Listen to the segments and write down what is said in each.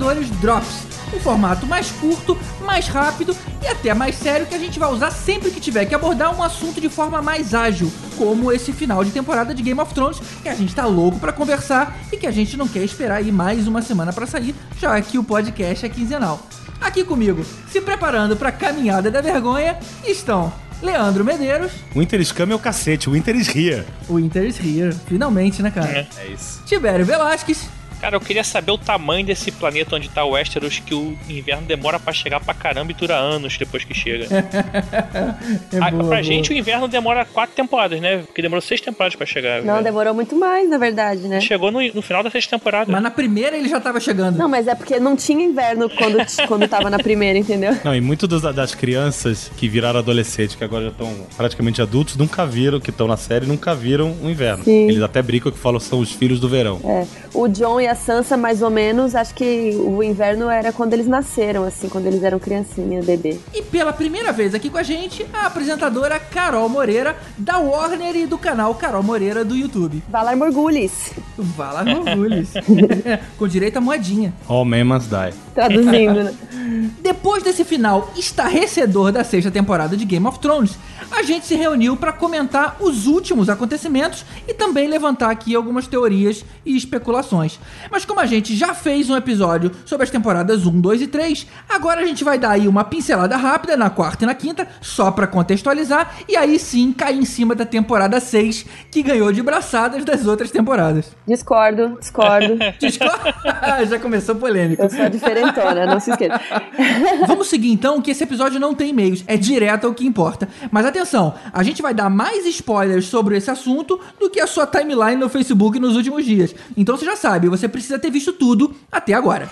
Podcastinadores Drops. Um formato mais curto, mais rápido e até mais sério que a gente vai usar sempre que tiver que abordar um assunto de forma mais ágil, como esse final de temporada de Game of Thrones, que a gente tá louco pra conversar e que a gente não quer esperar aí mais uma semana pra sair, já que o podcast é quinzenal. Aqui comigo, se preparando pra caminhada da vergonha, estão Leandro Medeiros, Winter Scam é o cacete, Winter is here. o Winter is here, finalmente, né, cara? É. É isso. Tibério Velasquez, Cara, eu queria saber o tamanho desse planeta onde tá o Westeros, que o inverno demora pra chegar pra caramba e dura anos depois que chega. é Ah, boa, pra boa. gente, o inverno demora quatro temporadas, né? Porque demorou seis temporadas pra chegar. Não, né? demorou muito mais, na verdade, né? Chegou no, no final da sexta temporada. Mas na primeira ele já tava chegando. Não, mas é porque não tinha inverno quando, quando tava na primeira, entendeu? Não, e muitas das, das crianças que viraram adolescentes, que agora já estão praticamente adultos, nunca viram, que estão na série, nunca viram o inverno. Sim. Eles até brincam que falam que são os filhos do verão. É. O John e a Sansa, mais ou menos, acho que o inverno era quando eles nasceram, assim, quando eles eram criancinha, bebê. E pela primeira vez aqui com a gente, a apresentadora Carol Moreira, da Warner e do canal Carol Moreira do YouTube. Valar Morgulis, Vala Orgulhos. com direito à moedinha. All men must die. traduzindo, né? Depois desse final estarrecedor da sexta temporada de Game of Thrones, a gente se reuniu para comentar os últimos acontecimentos e também levantar aqui algumas teorias e especulações. Mas como a gente já fez um episódio sobre as temporadas 1, 2 e 3, agora a gente vai dar aí uma pincelada rápida na quarta e na quinta, só para contextualizar, e aí sim cair em cima da temporada 6, que ganhou de braçadas das outras temporadas. Discordo, discordo. Discorda? já começou polêmica. Eu sou a diferentona, não se esqueça. Vamos seguir então, que esse episódio não tem e-mails, é direto ao que importa. Mas atenção, a gente vai dar mais spoilers sobre esse assunto do que a sua timeline no Facebook nos últimos dias. Então você já sabe, você precisa ter visto tudo até agora.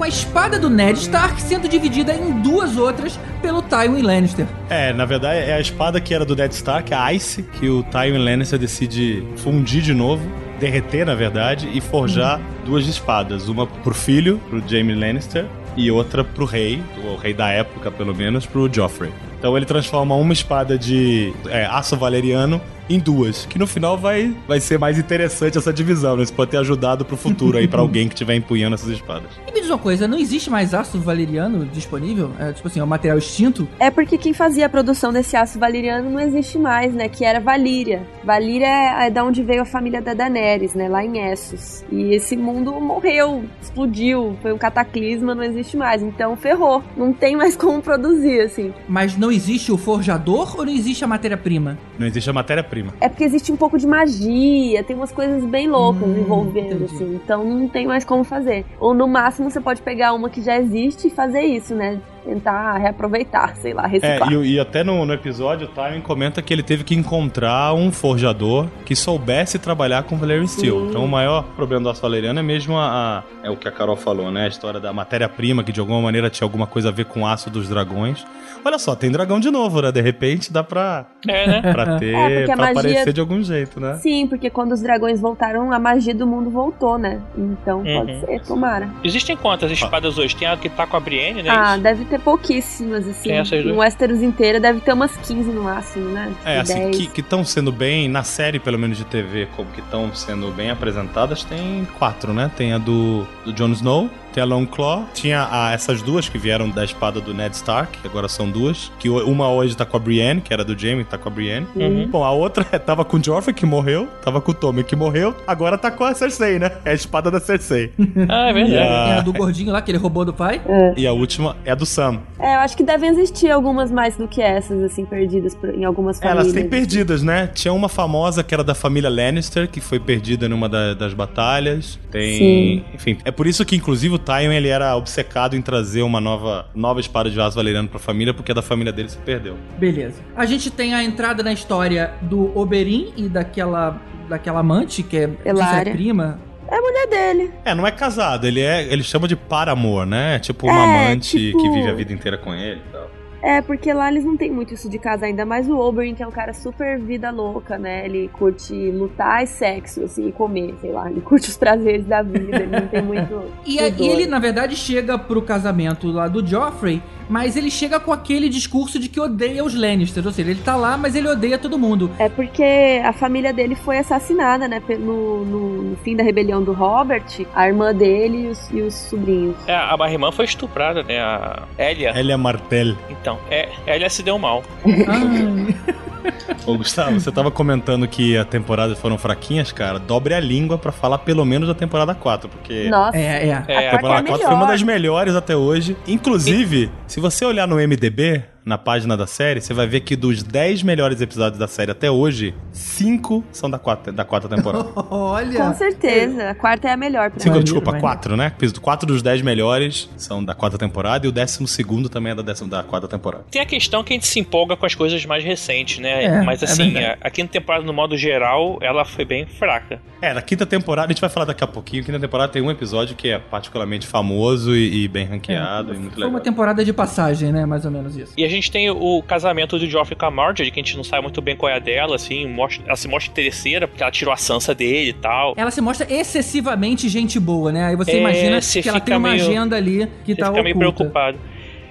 Com a espada do Ned Stark sendo dividida em duas outras pelo Tywin Lannister. É, na verdade é a espada que era do Dead Stark, a Ice, que o Tywin Lannister decide fundir de novo, derreter na verdade, e forjar duas espadas. Uma pro filho, pro Jaime Lannister, e outra pro rei, o rei da época pelo menos, pro Joffrey. Então ele transforma uma espada de é, aço valeriano em duas, que no final vai, vai ser mais interessante essa divisão, né? Isso pode ter ajudado pro futuro aí pra alguém que estiver empunhando essas espadas. E me diz uma coisa, não existe mais aço valeriano disponível? É, tipo assim, é um material extinto? É porque quem fazia a produção desse aço valeriano não existe mais, né? Que era Valíria. Valíria é é da onde veio a família da Daenerys, né? Lá em Essos. E esse mundo morreu, explodiu, foi um cataclisma, não existe mais. Então ferrou. Não tem mais como produzir, assim. Mas não existe o forjador ou não existe a matéria-prima? Não existe a matéria-prima. É porque existe um pouco de magia, tem umas coisas bem loucas Hum, envolvendo, entendi. assim. Então não tem mais como fazer. Ou no máximo você pode pegar uma que já existe e fazer isso, né? Tentar reaproveitar, sei lá, É, reciclar. e, e até no, no episódio, o Tywin comenta que ele teve que encontrar um forjador que soubesse trabalhar com Valerian Steel. Sim. Então o maior problema do aço valeriano é mesmo a, a- É o que a Carol falou, né? A história da matéria-prima, que de alguma maneira tinha alguma coisa a ver com o aço dos dragões. Olha só, tem dragão de novo, né? De repente dá pra, É, né? pra ter. É, pra magia- aparecer de algum jeito, né? Sim, porque quando os dragões voltaram, a magia do mundo voltou, né? Então pode Uhum. ser, tomara. Existem quantas espadas hoje? Tem a que tá com a Brienne, né? Ah, Isso? deve ter pouquíssimas, assim. Em Westeros inteira deve ter umas 15 no máximo, né? É, assim, 10. que estão sendo bem, na série, pelo menos de TV, como que estão sendo bem apresentadas, tem quatro, né? Tem a do, do Jon Snow, tem a Longclaw, tinha a- essas duas que vieram da espada do Ned Stark, que agora são duas, que uma hoje tá com a Brienne, que era do Jaime, tá com a Brienne. Uhum. Bom, a outra tava com o Joffrey, que morreu, tava com o Tommy, que morreu, agora tá com a Cersei, né? É a espada da Cersei. Ah, é verdade. E É a a, do gordinho lá, que ele roubou do pai. e a última é a do Sam. É, eu acho que devem existir algumas mais do que essas, assim, perdidas por- em algumas famílias. Elas têm perdidas, né? Tinha uma famosa que era da família Lannister, que foi perdida numa da- das batalhas. Tem. Sim. Enfim, é por isso que, inclusive, o Tywin ele era obcecado em trazer uma nova, nova espada de aço valeriano pra família, porque a da família dele se perdeu. Beleza. A gente tem a entrada na história do Oberyn e daquela, daquela amante, que é, é prima. É a mulher dele. É, não é casado, ele é. Ele chama de paramor, né? Tipo uma É, amante tipo- que vive a vida inteira com ele e tal. É, porque lá eles não tem muito isso de casa ainda, mais o Oberyn, que é um cara super vida louca, né? Ele curte lutar e sexo, assim, e comer, sei lá. Ele curte os prazeres da vida, ele não tem muito. E, a- e ele, na verdade, chega pro casamento lá do Joffrey, mas ele chega com aquele discurso de que odeia os Lannisters. Ou seja, ele tá lá, mas ele odeia todo mundo. É porque a família dele foi assassinada, né? No, no- no fim da rebelião do Robert, a irmã dele e os, e os sobrinhos. É, a Barrimã foi estuprada, né? A Elia. Elia Martell. Então, é, Elia se deu mal. Ô, Gustavo, você tava comentando que as temporadas foram fraquinhas, cara. Dobre a língua pra falar pelo menos da temporada 4, porque. Nossa. É, é. É, a A temporada é 4 foi uma das melhores até hoje. Inclusive, se você olhar no MDB, na página da série, você vai ver que dos 10 melhores episódios da série até hoje, 5 são da quarta, da quarta temporada. Olha. Com certeza. A quarta é a melhor pra Cinco, Maneiro, desculpa, maneiro. 4, né? Fiz 4 dos 10 melhores são da quarta temporada e o décimo segundo também é da, décima, da quarta temporada. Tem a questão que a gente se empolga com as coisas mais recentes, né? É, Mas é assim, verdade. a, a quinta temporada, no modo geral, ela foi bem fraca. É, na quinta temporada, a gente vai falar daqui a pouquinho, quinta temporada tem um episódio que é particularmente famoso e, e bem ranqueado e muito Foi legal. uma temporada de passagem, né? Mais ou menos isso. E a gente tem o casamento do Joffrey com a Marjorie, que a gente não sabe muito bem qual é a dela, assim, mostra- ela se mostra interesseira, porque ela tirou a Sansa dele e tal. Ela se mostra excessivamente gente boa, né? Aí você É, imagina você que ela tem uma meio- agenda ali que Você tá fica meio oculta. preocupado.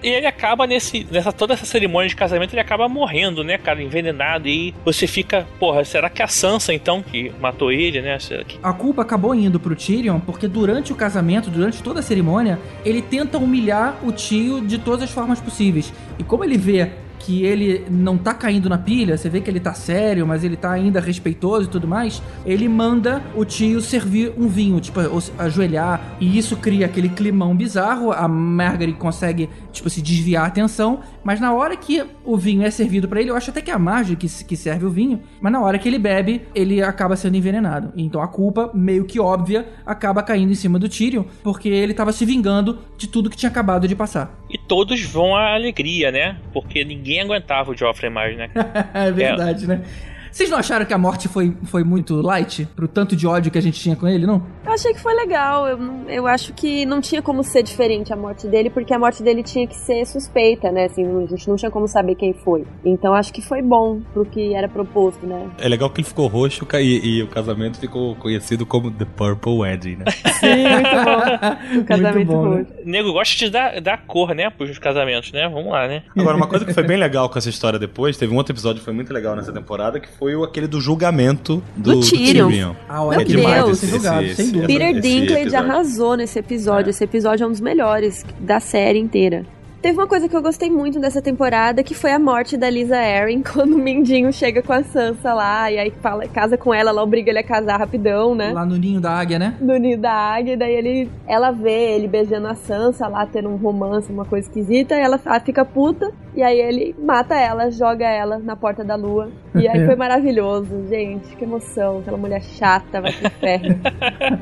E ele acaba nesse, nessa toda essa cerimônia de casamento, ele acaba morrendo, né, cara, envenenado. E você fica, porra, será que é a Sansa então que matou ele, né? Que... A culpa acabou indo pro Tyrion porque durante o casamento, durante toda a cerimônia, ele tenta humilhar o tio de todas as formas possíveis. E como ele vê que ele não tá caindo na pilha, você vê que ele tá sério, mas ele tá ainda respeitoso e tudo mais, ele manda o tio servir um vinho, tipo, ajoelhar, e isso cria aquele climão bizarro, a Margaret consegue, tipo, se desviar a atenção, mas na hora que o vinho é servido pra ele, eu acho até que é a Marge que, que serve o vinho, mas na hora que ele bebe, ele acaba sendo envenenado. Então a culpa, meio que óbvia, acaba caindo em cima do Tyrion, porque ele tava se vingando de tudo que tinha acabado de passar. E todos vão à alegria, né? Porque ninguém aguentava o Joffrey mais, né? é verdade, né? Vocês não acharam que a morte foi, foi muito light? Pro tanto de ódio que a gente tinha com ele, não? Eu achei que foi legal. Eu, eu acho que não tinha como ser diferente a morte dele, porque a morte dele tinha que ser suspeita, né? Assim, a gente não tinha como saber quem foi. Então acho que foi bom pro que era proposto, né? É legal que ele ficou roxo e, e o casamento ficou conhecido como The Purple Wedding, né? Sim, muito bom. O casamento bom, né? roxo. O nego gosta de dar, dar cor, né? Pros casamentos, né? Vamos lá, né? Agora, uma coisa que foi bem legal com essa história depois, teve um outro episódio que foi muito legal nessa temporada, que foi o, aquele do julgamento do, Do Tyrion. A Meu É demais Deus. esse, julgado, esse, sem esse, dúvida. Peter Dinklage arrasou nesse episódio. É. Esse episódio é um dos melhores da série inteira. Teve uma coisa que eu gostei muito dessa temporada, que foi a morte da Lisa Arryn, quando o Mindinho chega com a Sansa lá, e aí fala, casa com ela, ela obriga ele a casar rapidão, né? Lá no ninho da águia, né? No ninho da águia, e daí ele, ela vê ele beijando a Sansa lá, tendo um romance, uma coisa esquisita, e ela ela fica puta, e aí ele mata ela, joga ela na porta da lua. E aí foi maravilhoso, gente, que emoção, aquela mulher chata, vai pro inferno.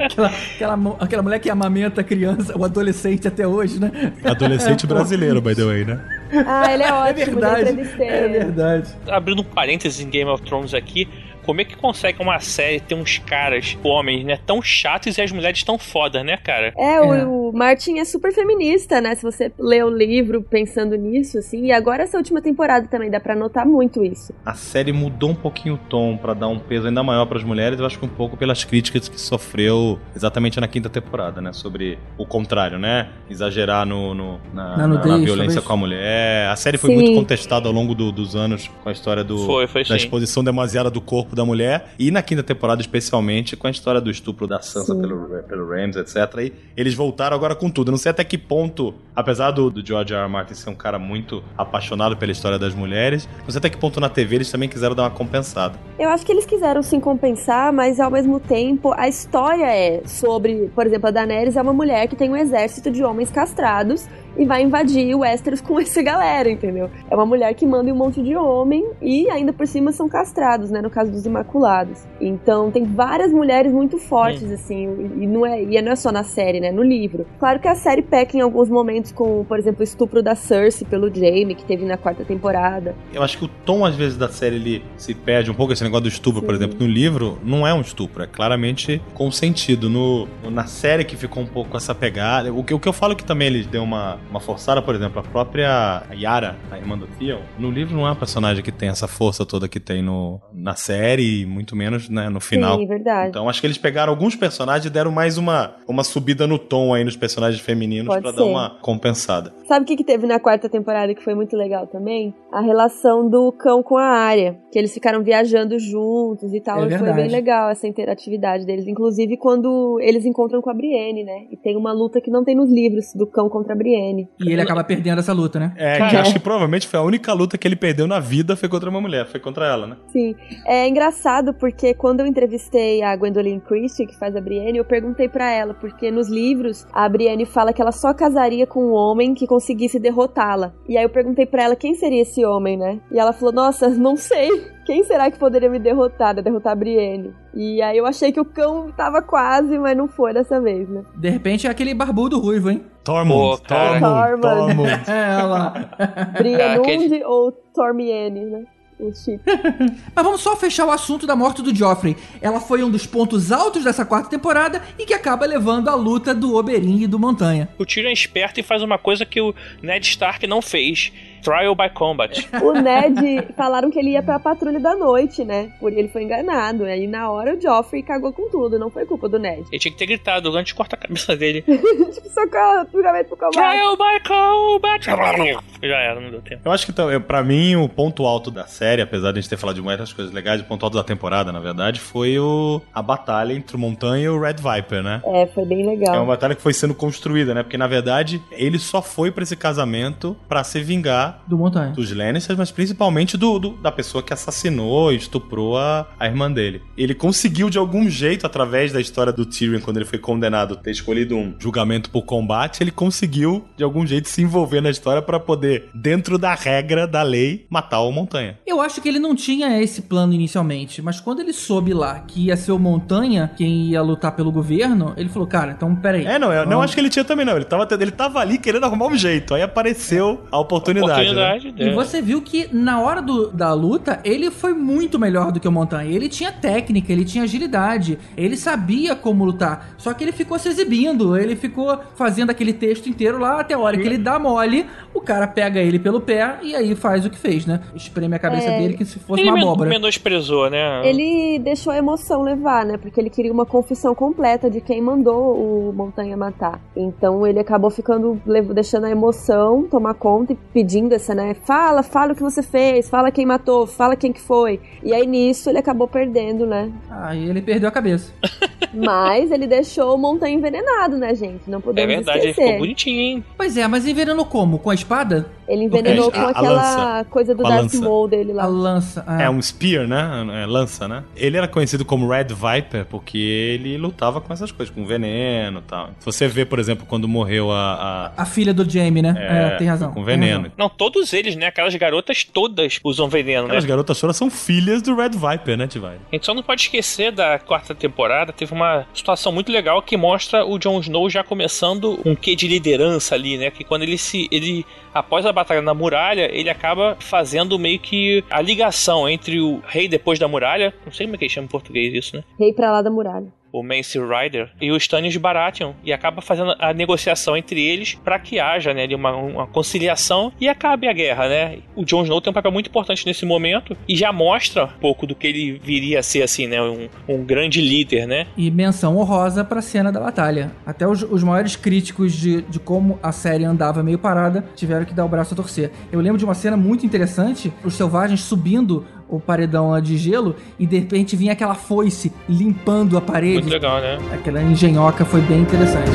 Aquela, aquela, aquela mulher que amamenta a criança, o adolescente até hoje, né? Adolescente brasileiro, by the way, né? Ah, ele é É ótimo, já verdade. É ele. verdade. Abrindo um parênteses em Game of Thrones aqui, como é que consegue uma série ter uns caras, homens, né, tão chatos e as mulheres tão fodas, né, cara? É, É. O, o Martin é super feminista, né? Se você lê o livro pensando nisso, assim. E agora essa última temporada também dá pra notar muito isso. A série mudou um pouquinho o tom pra dar um peso ainda maior pras mulheres, eu acho que um pouco pelas críticas que sofreu exatamente na quinta temporada, né? Sobre o contrário, né? Exagerar no, no- na, Na na- nudez, na violência talvez. com a mulher. A série foi Sim. muito contestada ao longo do- dos anos com a história do, Foi, foi da exposição demasiada do corpo da mulher. E na quinta temporada, especialmente, com a história do estupro da Sansa Sim. pelo, pelo Rams, etc. E eles voltaram agora com tudo. Eu não sei até que ponto, apesar do, do George R. R. Martin ser um cara muito apaixonado pela história das mulheres, não sei até que ponto na TV eles também quiseram dar uma compensada. Eu acho que eles quiseram sim compensar, mas ao mesmo tempo a história é sobre, por exemplo, a Daenerys é uma mulher que tem um exército de homens castrados e vai invadir o Westeros com essa galera, entendeu? É uma mulher que manda um monte de homem e ainda por cima são castrados, né, no caso dos Imaculados. Então tem várias mulheres muito fortes assim, e não é, e não é só na série, né, no livro. Claro que a série peca em alguns momentos com, por exemplo, o estupro da Cersei pelo Jaime, que teve na quarta temporada. Eu acho que o tom, às vezes, da série ele se perde um pouco. Esse negócio do estupro, por Sim. exemplo, no livro, não é um estupro, é claramente consentido. No, na série que ficou um pouco essa pegada. O que, o que eu falo que também eles deu uma, uma forçada, por exemplo, a própria Yara, a irmã do Theon, no livro não é uma personagem que tem essa força toda que tem no, na série, e muito menos né, no final. Sim, verdade. Então acho que eles pegaram alguns personagens e deram mais uma, uma subida no tom aí nos personagens femininos pra dar uma compensada. Sabe o que, que teve na quarta temporada que foi muito legal também? A relação do cão com a área. Que eles ficaram viajando juntos e tal. É e foi bem legal essa interatividade deles. Inclusive quando eles encontram com a Brienne, né? E tem uma luta que não tem nos livros do cão contra a Brienne. E ele acaba perdendo essa luta, né? É, que acho que provavelmente foi a única luta que ele perdeu na vida foi contra uma mulher, foi contra ela, né? Sim. É engraçado porque quando eu entrevistei a Gwendolyn Christie, que faz a Brienne, eu perguntei pra ela, porque nos livros a Brienne fala que ela só casaria com um homem que conseguisse derrotá-la. E aí eu perguntei pra ela quem seria esse homem, né? E ela falou: "Nossa, não sei. Quem será que poderia me derrotar, né? derrotar a Brienne?" E aí eu achei que o cão tava quase, mas não foi dessa vez, né? De repente é aquele barbudo ruivo, hein? Tormund. Tormund, Tormund. Tormund. É, lá. Brienne aquele- ou Tormiene, né? O chip. Mas vamos só fechar o assunto da morte do Joffrey. Ela foi um dos pontos altos dessa quarta temporada e que acaba levando a luta do Oberyn e do Montanha. O Tyrion é esperto e faz uma coisa que o Ned Stark não fez. Trial by Combat. O Ned falaram que ele ia pra patrulha da noite, né? Por ele foi enganado. Aí na hora o Joffrey cagou com tudo, não foi culpa do Ned. Ele tinha que ter gritado antes de cortar a cabeça dele. tipo, socorro, julgamento pro combate. Trial by Combat. Já era, não deu tempo. Eu acho que então, eu- pra mim o ponto alto da série, apesar de a gente ter falado de muitas coisas legais, o ponto alto da temporada, na verdade, foi o, a batalha entre o Montanha e o Red Viper, né? É, foi bem É uma legal. batalha que foi sendo construída, né? Porque na verdade ele só foi pra esse casamento pra se vingar Do Montanha. dos Lannisters, mas principalmente do, do- da pessoa que assassinou e estuprou a, a irmã dele. Ele conseguiu de algum jeito, através da história do Tyrion, quando ele foi condenado, ter escolhido um julgamento por combate, ele conseguiu de algum jeito se envolver na história pra poder, dentro da regra da lei, matar o Montanha. Eu acho que ele não tinha esse plano inicialmente, mas quando ele soube lá que ia ser o Montanha quem ia lutar pelo governo, ele falou, cara, então peraí. É, não, eu não Vamos- acho que ele tinha também, não. Ele tava, ele tava ali querendo arrumar um jeito. Aí apareceu a oportunidade. Né? Oportunidade E dele. você viu que na hora do- da luta, ele foi muito melhor do que o Montanha. Ele tinha técnica, ele tinha agilidade, ele sabia como lutar. Só que ele ficou se exibindo, ele ficou fazendo aquele texto inteiro lá até a hora que ele dá mole, o cara pega ele pelo pé e aí faz o que fez, né? Espreme a cabeça É. dele que se fosse Ele uma abóbora. menosprezou, né? Ele deixou a emoção levar, né? Porque ele queria uma confissão completa de quem mandou o Montanha matar. Então ele acabou ficando, deixando a emoção tomar conta e pedindo essa, né? Fala, fala o que você fez, fala quem matou, fala quem que foi. E aí nisso ele acabou perdendo, né? Aí ele perdeu a cabeça. Mas ele deixou o Montanha envenenado, né, gente? Não É podemos verdade, ele esquecer. ficou bonitinho, hein? Pois é, mas envenenou como? Com a espada? Ele envenenou A- com a aquela coisa do Darth. Maul dele lá. A lança. ah. É um spear, né? É, lança, né? Ele era conhecido como Red Viper porque ele lutava com essas coisas, com veneno e tal. Se você vê, por exemplo, quando morreu a. a- A filha do Jamie, né? é, É, tem razão. Com veneno. razão. Não, todos eles, né? Aquelas garotas todas usam veneno, né? Aquelas garotas todas são filhas do Red Viper, né, Tivai? A gente só não pode esquecer da quarta temporada, teve teve uma situação muito legal que mostra o Jon Snow já começando um quê de liderança ali, né? Que quando ele se. ele após a batalha na muralha, ele acaba fazendo meio que a ligação entre o rei depois da muralha, não sei como é que ele chama em português isso, né? Rei pra lá da muralha o Mance Rider e o Stannis Baratheon e acaba fazendo a negociação entre eles para que haja né, uma, uma, conciliação e acabe a guerra, né? O Jon Snow tem um papel muito importante nesse momento e já mostra um pouco do que ele viria a ser assim, né? Um, um grande líder, né? E menção honrosa para a cena da batalha. Até os, os maiores críticos de, de como a série andava meio parada tiveram que dar o braço a torcer. Eu lembro de uma cena muito interessante, os selvagens subindo o paredão de gelo e de repente vinha aquela foice limpando a parede. Muito legal, né? Aquela engenhoca foi bem interessante.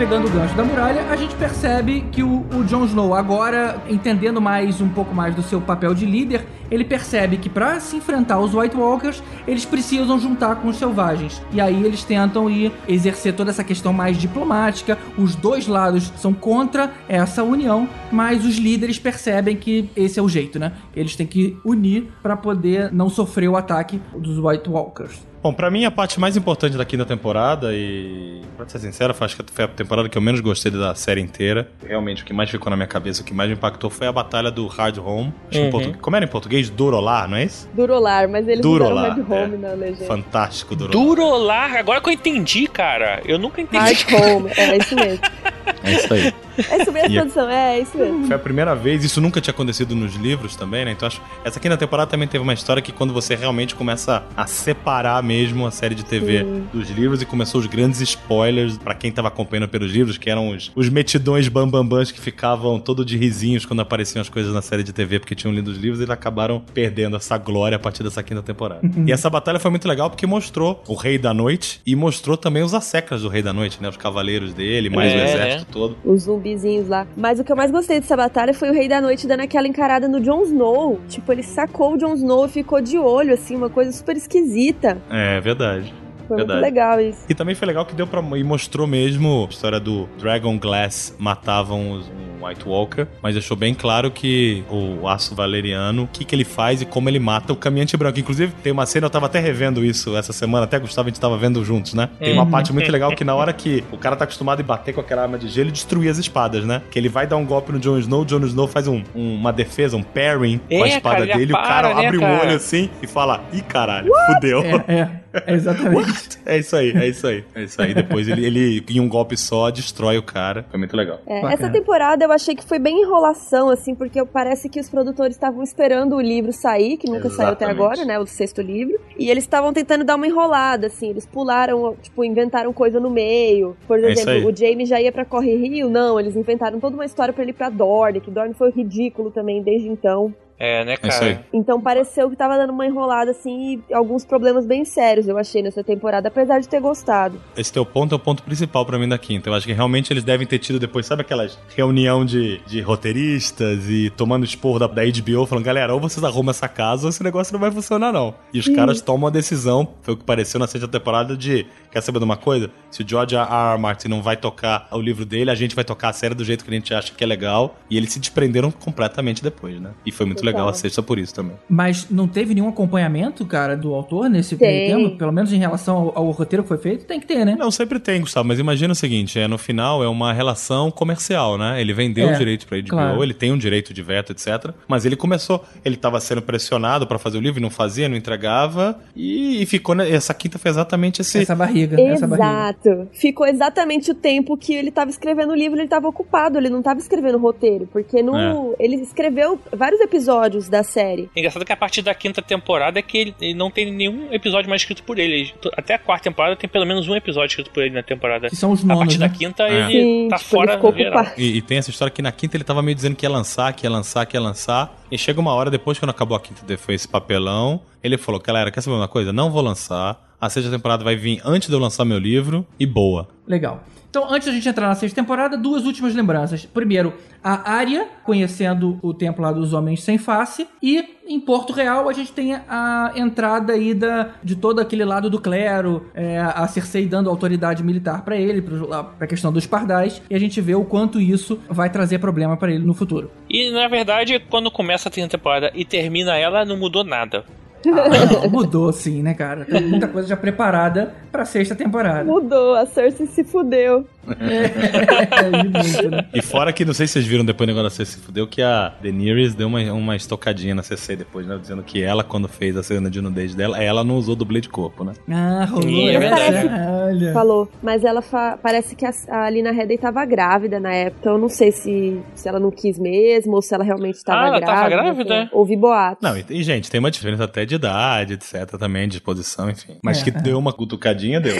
Pegando o gancho da muralha, a gente percebe que o, o Jon Snow, agora entendendo mais um pouco mais do seu papel de líder, ele percebe que para se enfrentar os White Walkers, eles precisam juntar com os selvagens. E aí eles tentam ir exercer toda essa questão mais diplomática. Os dois lados são contra essa união, mas os líderes percebem que esse é o jeito, né? Eles têm que unir para poder não sofrer o ataque dos White Walkers. Bom, pra mim a parte mais importante da quinta temporada, e pra ser sincero, acho que foi a temporada que eu menos gostei da série inteira. Realmente, o que mais ficou na minha cabeça, o que mais me impactou foi a batalha do Hard Home. Uhum. Como era em português? Durolar, não é isso? Durolar, mas eles Durolar, Hard Home é. na legenda. Fantástico, Durolar. Durolar? Agora que eu entendi, cara. Eu nunca entendi. Hard Home, é isso mesmo. É isso aí. É isso mesmo, produção, é, é isso mesmo. Foi a primeira vez, isso nunca tinha acontecido nos livros também, né? Então acho essa aqui na temporada também teve uma história que quando você realmente começa a separar mesmo a série de TV Sim. dos livros e começou os grandes spoilers para quem tava acompanhando pelos livros, que eram os, os metidões bambambãs que ficavam todo de risinhos quando apareciam as coisas na série de TV porque tinham lido os livros e eles acabaram perdendo essa glória a partir dessa quinta temporada. Uhum. e essa batalha foi muito legal porque mostrou o Rei da Noite e mostrou também os asseclas do Rei da Noite, né? Os cavaleiros dele, mais é, o exército né? todo. Os zumbizinhos lá. Mas o que eu mais gostei dessa batalha foi o Rei da Noite dando aquela encarada no Jon Snow. Tipo, ele sacou o Jon Snow e ficou de olho, assim, uma coisa super esquisita. É, verdade. Foi Verdade. muito legal isso. E também foi legal que deu pra. E mostrou mesmo a história do Dragon Glass matavam os, um White Walker, mas deixou bem claro que o aço valeriano, o que, que ele faz e como ele mata o caminhante branco. Inclusive, tem uma cena, eu tava até revendo isso essa semana, até Gustavo a gente tava vendo juntos, né? Tem uma uhum. parte muito legal que na hora que o cara tá acostumado a bater com aquela arma de gelo, ele destruir as espadas, né? Que ele vai dar um golpe no Jon Snow, o Jon Snow faz um, um, uma defesa, um parrying é, com a é, espada cara, dele, para, o cara né, abre o um olho assim e fala: ih, caralho, What? fudeu. É, é. É exatamente. é isso aí, é isso aí. É isso aí. Depois ele, ele, em um golpe só, destrói o cara. Foi muito legal. É, essa temporada eu achei que foi bem enrolação, assim, porque parece que os produtores estavam esperando o livro sair, que nunca Exatamente. saiu até agora, né? O sexto livro. E eles estavam tentando dar uma enrolada, assim. Eles pularam, tipo, inventaram coisa no meio. Por é exemplo, é o Jamie já ia pra Corre Rio. Não, eles inventaram toda uma história para ele ir pra Dorne, que Dorne foi ridículo também desde então. É, né, é cara? Então pareceu que tava dando uma enrolada assim e alguns problemas bem sérios, eu achei, nessa temporada, apesar de ter gostado. Esse teu ponto é o ponto principal para mim da quinta. Eu acho que realmente eles devem ter tido depois, sabe aquelas reunião de, de roteiristas e tomando esporro da, da HBO, falando, galera, ou vocês arrumam essa casa ou esse negócio não vai funcionar, não. E os Sim. caras tomam a decisão, foi o que pareceu na sexta temporada, de quer saber de uma coisa? Se o George R. R. Martin não vai tocar o livro dele, a gente vai tocar a série do jeito que a gente acha que é legal. E eles se desprenderam completamente depois, né? E foi muito legal a sexta por isso também. Mas não teve nenhum acompanhamento, cara, do autor nesse meio tempo? Pelo menos em relação ao, ao, roteiro que foi feito? Tem que ter, né? Não, sempre tem, Gustavo. Mas imagina o seguinte, é, no final é uma relação comercial, né? Ele vendeu é, o direito pra HBO, claro. ele tem um direito de veto, etc. Mas ele começou, ele tava sendo pressionado para fazer o livro, não fazia, não entregava. E, e ficou, né? Essa quinta foi exatamente esse... Essa barriga. Exato. Essa barriga. Ficou exatamente o tempo que ele tava escrevendo o livro, ele tava ocupado, ele não tava escrevendo o roteiro. Porque no, é. ele escreveu vários episódios da série. Engraçado que a partir da quinta temporada é que ele, ele, não tem nenhum episódio mais escrito por ele. Até a quarta temporada tem pelo menos um episódio escrito por ele na temporada. Que são os nonos, A partir né? da quinta é. ele Sim, tá tipo, fora ele geral. E, e, tem essa história que na quinta ele tava meio dizendo que ia lançar, que ia lançar, que ia lançar. E chega uma hora depois, quando acabou a quinta, foi esse papelão. Ele falou, galera, quer saber uma coisa? Não vou lançar A sexta temporada vai vir antes de eu lançar meu livro e boa. Legal. Então, antes da gente entrar na sexta temporada, duas últimas lembranças. Primeiro, a Arya conhecendo o templo lá dos Homens Sem Face. E em Porto Real a gente tem a entrada aí da, de todo aquele lado do clero, é, a Cersei dando autoridade militar para ele, pra, pra questão dos pardais. E a gente vê o quanto isso vai trazer problema para ele no futuro. E na verdade, quando começa a terceira temporada e termina ela, não mudou nada. Ah, mudou sim, né, cara? Tem muita coisa já preparada pra sexta temporada. Mudou, a Cersei se fudeu. É, muito, né? E fora que, não sei se vocês viram depois do negócio da se fudeu, que a Daenerys deu uma, uma estocadinha na CC depois, né? Dizendo que ela, quando fez a cena de nudez dela, ela não usou dublê de corpo, né? Ah, rolou. Sim, é verdade. Olha. Falou. Mas ela fa... parece que a, a Lina Headey tava grávida na época. Eu não sei se, se ela não quis mesmo ou se ela realmente estava Ah, ela grávida. tava grávida? Ouvi boatos. Não, e, e, gente, tem uma diferença até de idade, etc, também, de exposição, enfim. Mas É, que é. deu uma cutucadinha, deu.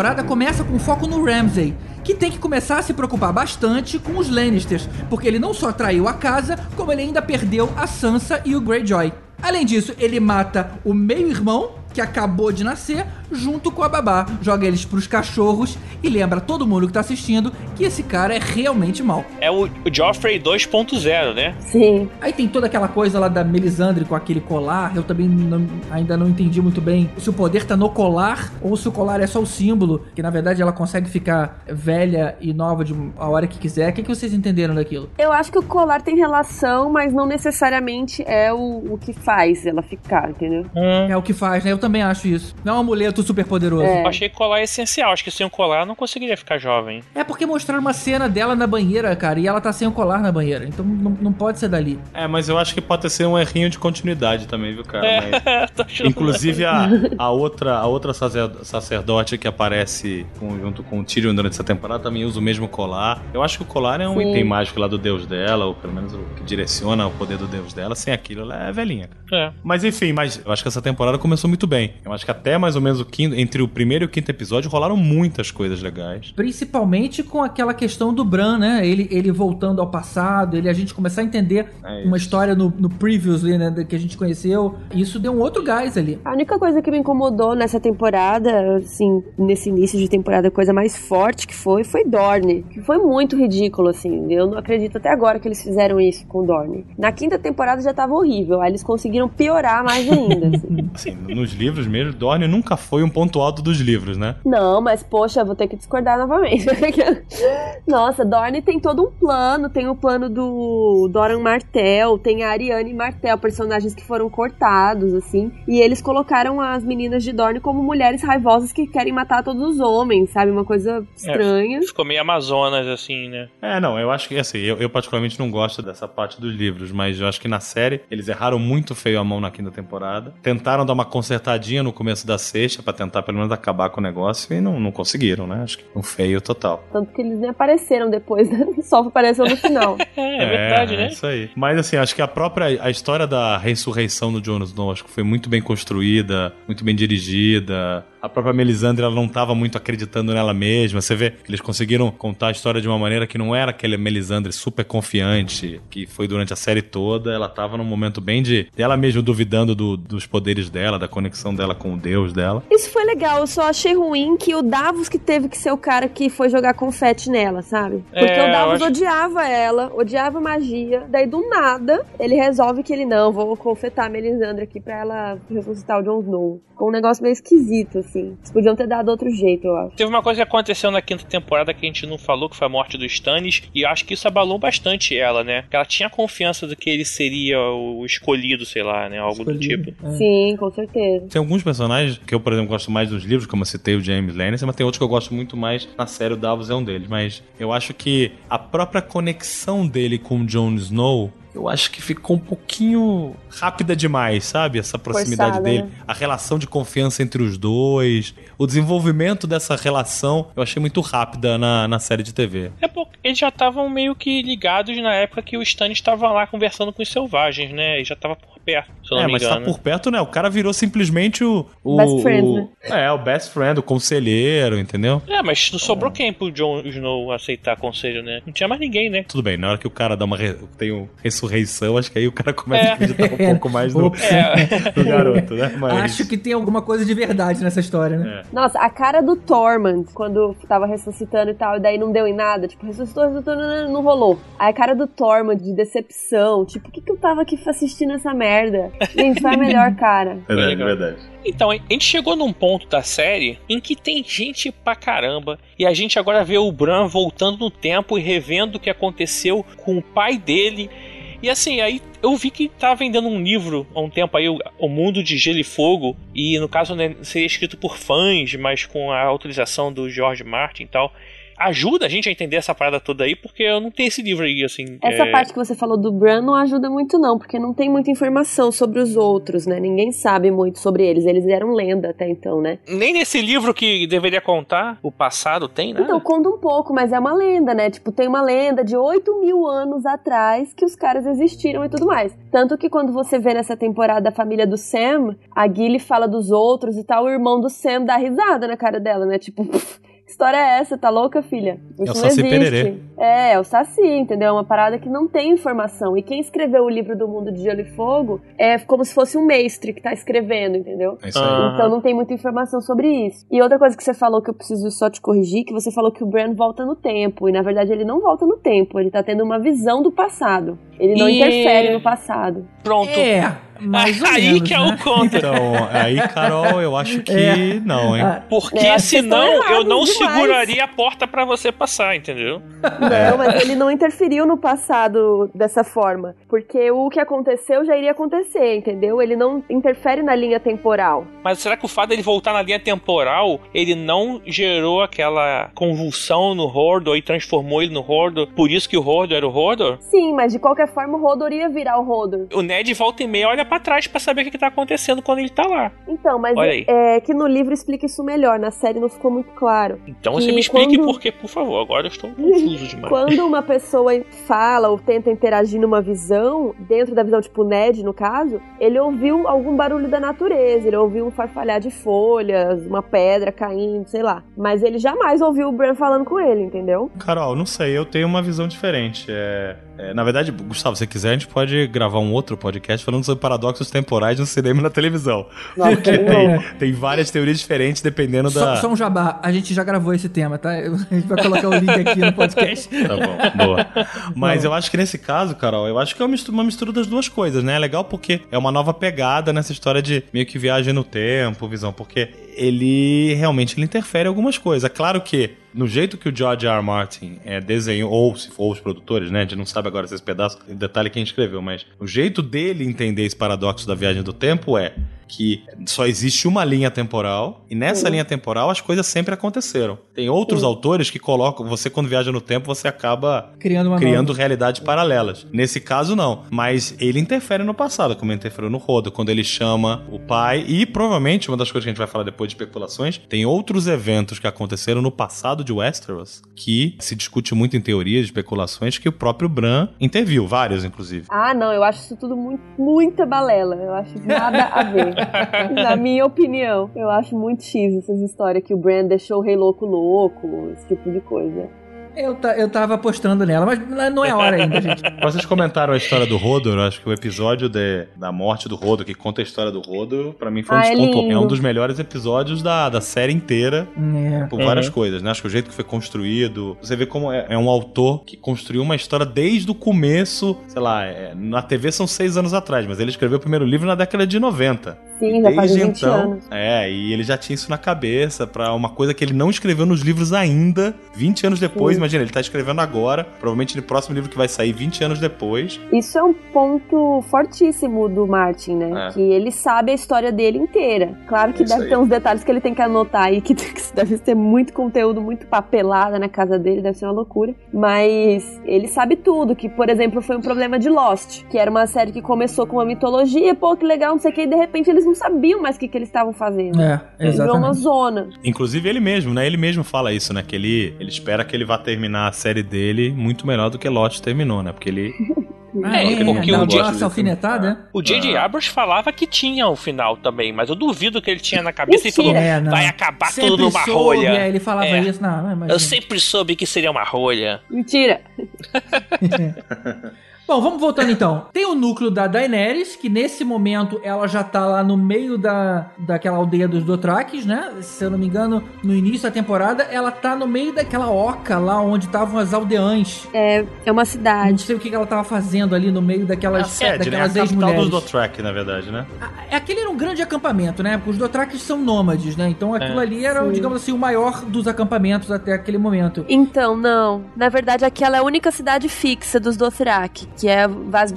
Temporada começa com foco no Ramsay, que tem que começar a se preocupar bastante com os Lannisters, porque ele não só traiu a casa, como ele ainda perdeu a Sansa e o Greyjoy. Além disso, ele mata o meio-irmão, que acabou de nascer, junto com a babá, joga eles pros cachorros e lembra todo mundo que tá assistindo que esse cara é realmente mau. É o, o Joffrey 2.0, né? Sim. Aí tem toda aquela coisa lá da Melisandre com aquele colar. Eu também não- ainda não entendi muito bem se o poder tá no colar ou se o colar é só o símbolo. Que na verdade ela consegue ficar velha e nova de a hora que quiser. O que, que vocês entenderam daquilo? Eu acho que o colar tem relação, mas não necessariamente é o, o que faz ela ficar, entendeu? Hum. É o que faz, né? Eu também acho isso. Não é um amuleto super poderoso. É. Eu achei que colar é essencial. Acho que sem o colar eu não conseguiria ficar jovem. É porque mostraram uma cena dela na banheira, cara, e ela tá sem o colar na banheira. Então não, não pode ser dali. É, mas eu acho que pode ser um errinho de continuidade também, viu, cara? Mas- Tô achando- Inclusive a, a outra, a outra sacer- sacerdote que aparece com- junto com o Tyrion durante essa temporada também usa o mesmo colar. Eu acho que o colar é um Sim. item mágico lá do deus dela, ou pelo menos o que direciona o poder do deus dela. Sem aquilo, ela é velhinha, cara. É. Mas enfim, mas eu acho que essa temporada começou muito bem. Eu acho que até mais ou menos o quinto, entre o primeiro e o quinto episódio rolaram muitas coisas legais. Principalmente com aquela questão do Bran, né? Ele, ele voltando ao passado, ele a gente começar a entender É uma história no, no Previously, né? Que a gente conheceu. Isso deu um outro gás ali. A única coisa que me incomodou nessa temporada, assim, nesse início de temporada, a coisa mais forte que foi, foi Dorne. Que foi muito ridículo, assim. Eu não acredito até agora que eles fizeram isso com Dorne. Na quinta temporada já tava horrível, aí eles conseguiram piorar mais ainda, assim. Assim, nos livros mesmo, Dorne nunca foi um ponto alto dos livros, né? Não, mas poxa, vou ter que discordar novamente. Nossa, Dorne tem todo um plano, tem o plano do Doran Martell, tem a Ariane Martell, personagens que foram cortados, assim, e eles colocaram as meninas de Dorne como mulheres raivosas que querem matar todos os homens, sabe? Uma coisa estranha. Ficou meio Amazonas, assim, né? É, não, eu acho que assim, eu, eu particularmente não gosto dessa parte dos livros, mas eu acho que na série eles erraram muito feio a mão na quinta temporada. Tentaram dar uma consertadinha no começo da sexta pra tentar pelo menos acabar com o negócio e não, não conseguiram, né? Acho que um feio total. Tanto que eles nem apareceram depois, né? Só apareceu no final. É, é verdade, é né? isso aí. Mas assim, acho que a própria a história da ressurreição do Jon Snow acho que foi muito bem construída, muito bem dirigida. A própria Melisandre ela não estava muito acreditando nela mesma. Você vê que eles conseguiram contar a história de uma maneira que não era aquele Melisandre super confiante que foi durante a série toda. Ela estava num momento bem de dela mesma duvidando do- dos poderes dela, da conexão dela com o Deus dela. Isso foi legal, eu só achei ruim que o Davos que teve que ser o cara que foi jogar confete nela, sabe? Porque É, o Davos acho- odiava ela, odiava magia, daí do nada ele resolve que ele não, vou confetar a Melisandre aqui pra ela ressuscitar o Jon Snow. Ficou um negócio meio esquisito, assim. Eles podiam ter dado outro jeito, eu acho. Teve uma coisa que aconteceu na quinta temporada que a gente não falou, que foi a morte do Stannis, e eu acho que isso abalou bastante ela, né? Ela tinha confiança de que ele seria o escolhido, sei lá, né? Algo do Escolhido. tipo. É. Sim, com certeza. Tem alguns personagens que eu, por exemplo, gosto mais dos livros, como eu citei o James Lannister, mas tem outros que eu gosto muito mais na série, o Davos é um deles. Mas eu acho que a própria conexão dele com o Jon Snow eu acho que ficou um pouquinho rápida demais, sabe? Essa proximidade Forçada, dele, né? a relação de confiança entre os dois, o desenvolvimento dessa relação, eu achei muito rápida na, na série de TV. É porque eles já estavam meio que ligados na época que o Stannis estava lá conversando com os selvagens, né? E já tava por perto, se eu não é, me mas engano. tá por perto, né? O cara virou simplesmente o. o Best friend, o- né? É, o best friend, o conselheiro, entendeu? É, mas não sobrou quem pro Jon Snow aceitar conselho, né? Não tinha mais ninguém, né? Tudo bem, na hora que o cara dá uma. Re... tem um ressurreição, acho que aí o cara começa É. a acreditar um pouco mais no, É, no garoto, né? Mas. Acho que tem alguma coisa de verdade nessa história, né? Nossa, a cara do Tormund, quando tava ressuscitando e tal, e daí não deu em nada, tipo, ressuscitou, ressuscitou, não, não, não rolou. Aí a cara do Tormund de decepção, tipo, por que, que eu tava aqui assistindo essa merda? Gente, foi a melhor cara. Verdade, legal. verdade. Então, a gente chegou num ponto da série em que tem gente pra caramba e a gente agora vê o Bran voltando no tempo e revendo o que aconteceu com o pai dele. E assim, aí eu vi que tá vendendo um livro há um tempo aí, o- O Mundo de Gelo e Fogo, e no caso né, seria escrito por fãs, mas com a autorização do George Martin e tal. Ajuda a gente a entender essa parada toda aí, porque eu não tenho esse livro aí, assim. Essa é, parte que você falou do Bran não ajuda muito, não, porque não tem muita informação sobre os outros, né? Ninguém sabe muito sobre eles. Eles eram lenda até então, né? Nem nesse livro que deveria contar o passado tem, né? Então, conta um pouco, mas é uma lenda, né? Tipo, tem uma lenda de 8 mil anos atrás que os caras existiram e tudo mais. Tanto que quando você vê nessa temporada a família do Sam, a Gilly fala dos outros e tal, o irmão do Sam dá risada na cara dela, né? Tipo, "Pff, que história é essa? Tá louca, filha? Isso o não Saci existe. Pererê. É, é o Saci, entendeu? É uma parada que não tem informação. E quem escreveu o livro do Mundo de Gelo e Fogo é como se fosse um mestre que tá escrevendo, entendeu? É isso aí. Ah. Então não tem muita informação sobre isso. E outra coisa que você falou que eu preciso só te corrigir, que você falou que o Bran volta no tempo. E na verdade ele não volta no tempo, ele tá tendo uma visão do passado. Ele não E- interfere no passado. Pronto. É, mais ou aí menos, que é né? o conto. Então, aí, Carol, eu acho que É. não, hein? Ah, Porque vocês senão eu não demais. seguraria a porta pra você passar, entendeu? É. Não, mas ele não interferiu no passado dessa forma. Porque o que aconteceu já iria acontecer, entendeu? Ele não interfere na linha temporal. Mas será que o fato dele voltar na linha temporal, ele não gerou aquela convulsão no Hordor e transformou ele no Hordor? Por isso que o Hordor era o Hordor? Sim, mas de qualquer forma o Hodor ia virar o Hodor. O Ned volta e meia olha pra trás pra saber o que, que tá acontecendo quando ele tá lá. Então, mas Olha aí. é que no livro explica isso melhor. Na série não ficou muito claro. Então você E me explique quando- por quê, por favor. Agora eu estou confuso demais. Quando uma pessoa fala ou tenta interagir numa visão, dentro da visão, tipo o Ned, no caso, ele ouviu algum barulho da natureza, ele ouviu um farfalhar de folhas, uma pedra caindo, sei lá. Mas ele jamais ouviu o Bran falando com ele, entendeu? Carol, não sei, eu tenho uma visão diferente. É, é, na verdade, Gustavo, se você quiser, a gente pode gravar um outro podcast falando sobre paradoxos temporais no cinema e na televisão. Não, Porque não. tem, tem várias teorias diferentes dependendo Só, da. só um jabá, a gente já gravou esse tema, tá? A gente vai colocar o link aqui no podcast. Tá bom, boa. Mas eu acho que nesse caso, Carol, eu acho que é uma mistura, uma mistura das duas coisas, né? É legal porque é uma nova pegada nessa história de meio que viagem no tempo, visão, porque ele realmente ele interfere em algumas coisas. É claro que no jeito que o George R. R. Martin é, desenhou, ou se for os produtores, né? A gente não sabe agora se esse pedaço, detalhe quem escreveu, mas o jeito dele entender esse paradoxo da viagem do tempo é que só existe uma linha temporal e nessa linha temporal as coisas sempre aconteceram. Tem outros autores que colocam, você quando viaja no tempo, você acaba Criando uma criando realidades paralelas. Nesse caso, não. Mas ele interfere no passado, como ele interferiu no Rodo, quando ele chama o pai. E provavelmente, uma das coisas que a gente vai falar depois de especulações, tem outros eventos que aconteceram no passado de Westeros que se discute muito em teorias, especulações, que o próprio Bran interviu, vários, inclusive. Ah, não, eu acho isso tudo muito, muita balela. Eu acho nada a ver. Na minha opinião. Eu acho muito X essas histórias que o Bran deixou o rei louco louco, esse tipo de coisa. Eu, eu tava apostando nela, mas não é hora ainda, gente. Vocês comentaram a história do Rodo, eu acho que o episódio de- da morte do Rodo, que conta a história do Rodo, pra mim foi um Ah, é desconto. lindo. É um dos melhores episódios da, da série inteira. É. por várias coisas, né? Acho que o jeito que foi construído. Você vê como é, é um autor que construiu uma história desde o começo, sei lá, é, na TV são seis anos atrás, mas ele escreveu o primeiro livro na década de 90. Sim, já faz Desde 20 então, anos. é, e ele já tinha isso na cabeça pra uma coisa que ele não escreveu nos livros ainda, 20 anos depois, Sim. imagina, ele tá escrevendo agora, provavelmente no próximo livro que vai sair 20 anos depois. Isso é um ponto fortíssimo do Martin, né? É. Que ele sabe a história dele inteira. Claro que Isso deve aí. ter uns detalhes que ele tem que anotar aí, que que deve ter muito conteúdo, muito papelada na casa dele, deve ser uma loucura. Mas ele sabe tudo, que, por exemplo, foi um problema de Lost, que era uma série que começou com uma mitologia, pô, que legal, não sei o que, e de repente eles não sabiam mais o que, que eles estavam fazendo. É, Virou uma exatamente. zona. Inclusive ele mesmo, né? Ele mesmo fala isso, né? Que ele, ele espera que ele vá terminar a série dele muito melhor do que Lost terminou, né? Porque ele. Ah, É, é, porque o dia- aquela alfinetada, né? O J.J. Ah. Abrams falava que tinha um final também, mas eu duvido que ele tinha na cabeça e falou: É, vai acabar Sempre tudo numa soube, rolha. é, ele falava É. isso, não, não. Eu sempre soube que seria uma rolha. Mentira. Bom, vamos voltando então. Tem o núcleo da Daenerys, que nesse momento ela já tá lá no meio da, daquela aldeia dos Dothrakis, né? Se eu não me engano, no início da temporada, ela tá no meio daquela oca lá onde estavam as aldeãs. É, é uma Não cidade. sei o que ela tava fazendo ali no meio É a daquelas, sede, né? A daquelas capital dos ex-mulheres. Dothraki, na verdade, né? Ah, Aquele era um grande acampamento, né? Porque os Dothrakis são nômades, né? Então aquilo É. ali era, Sim. digamos assim, o maior dos acampamentos até aquele momento. Então, não. Na verdade, aquela é a única cidade fixa dos Dothraki, que é Vaz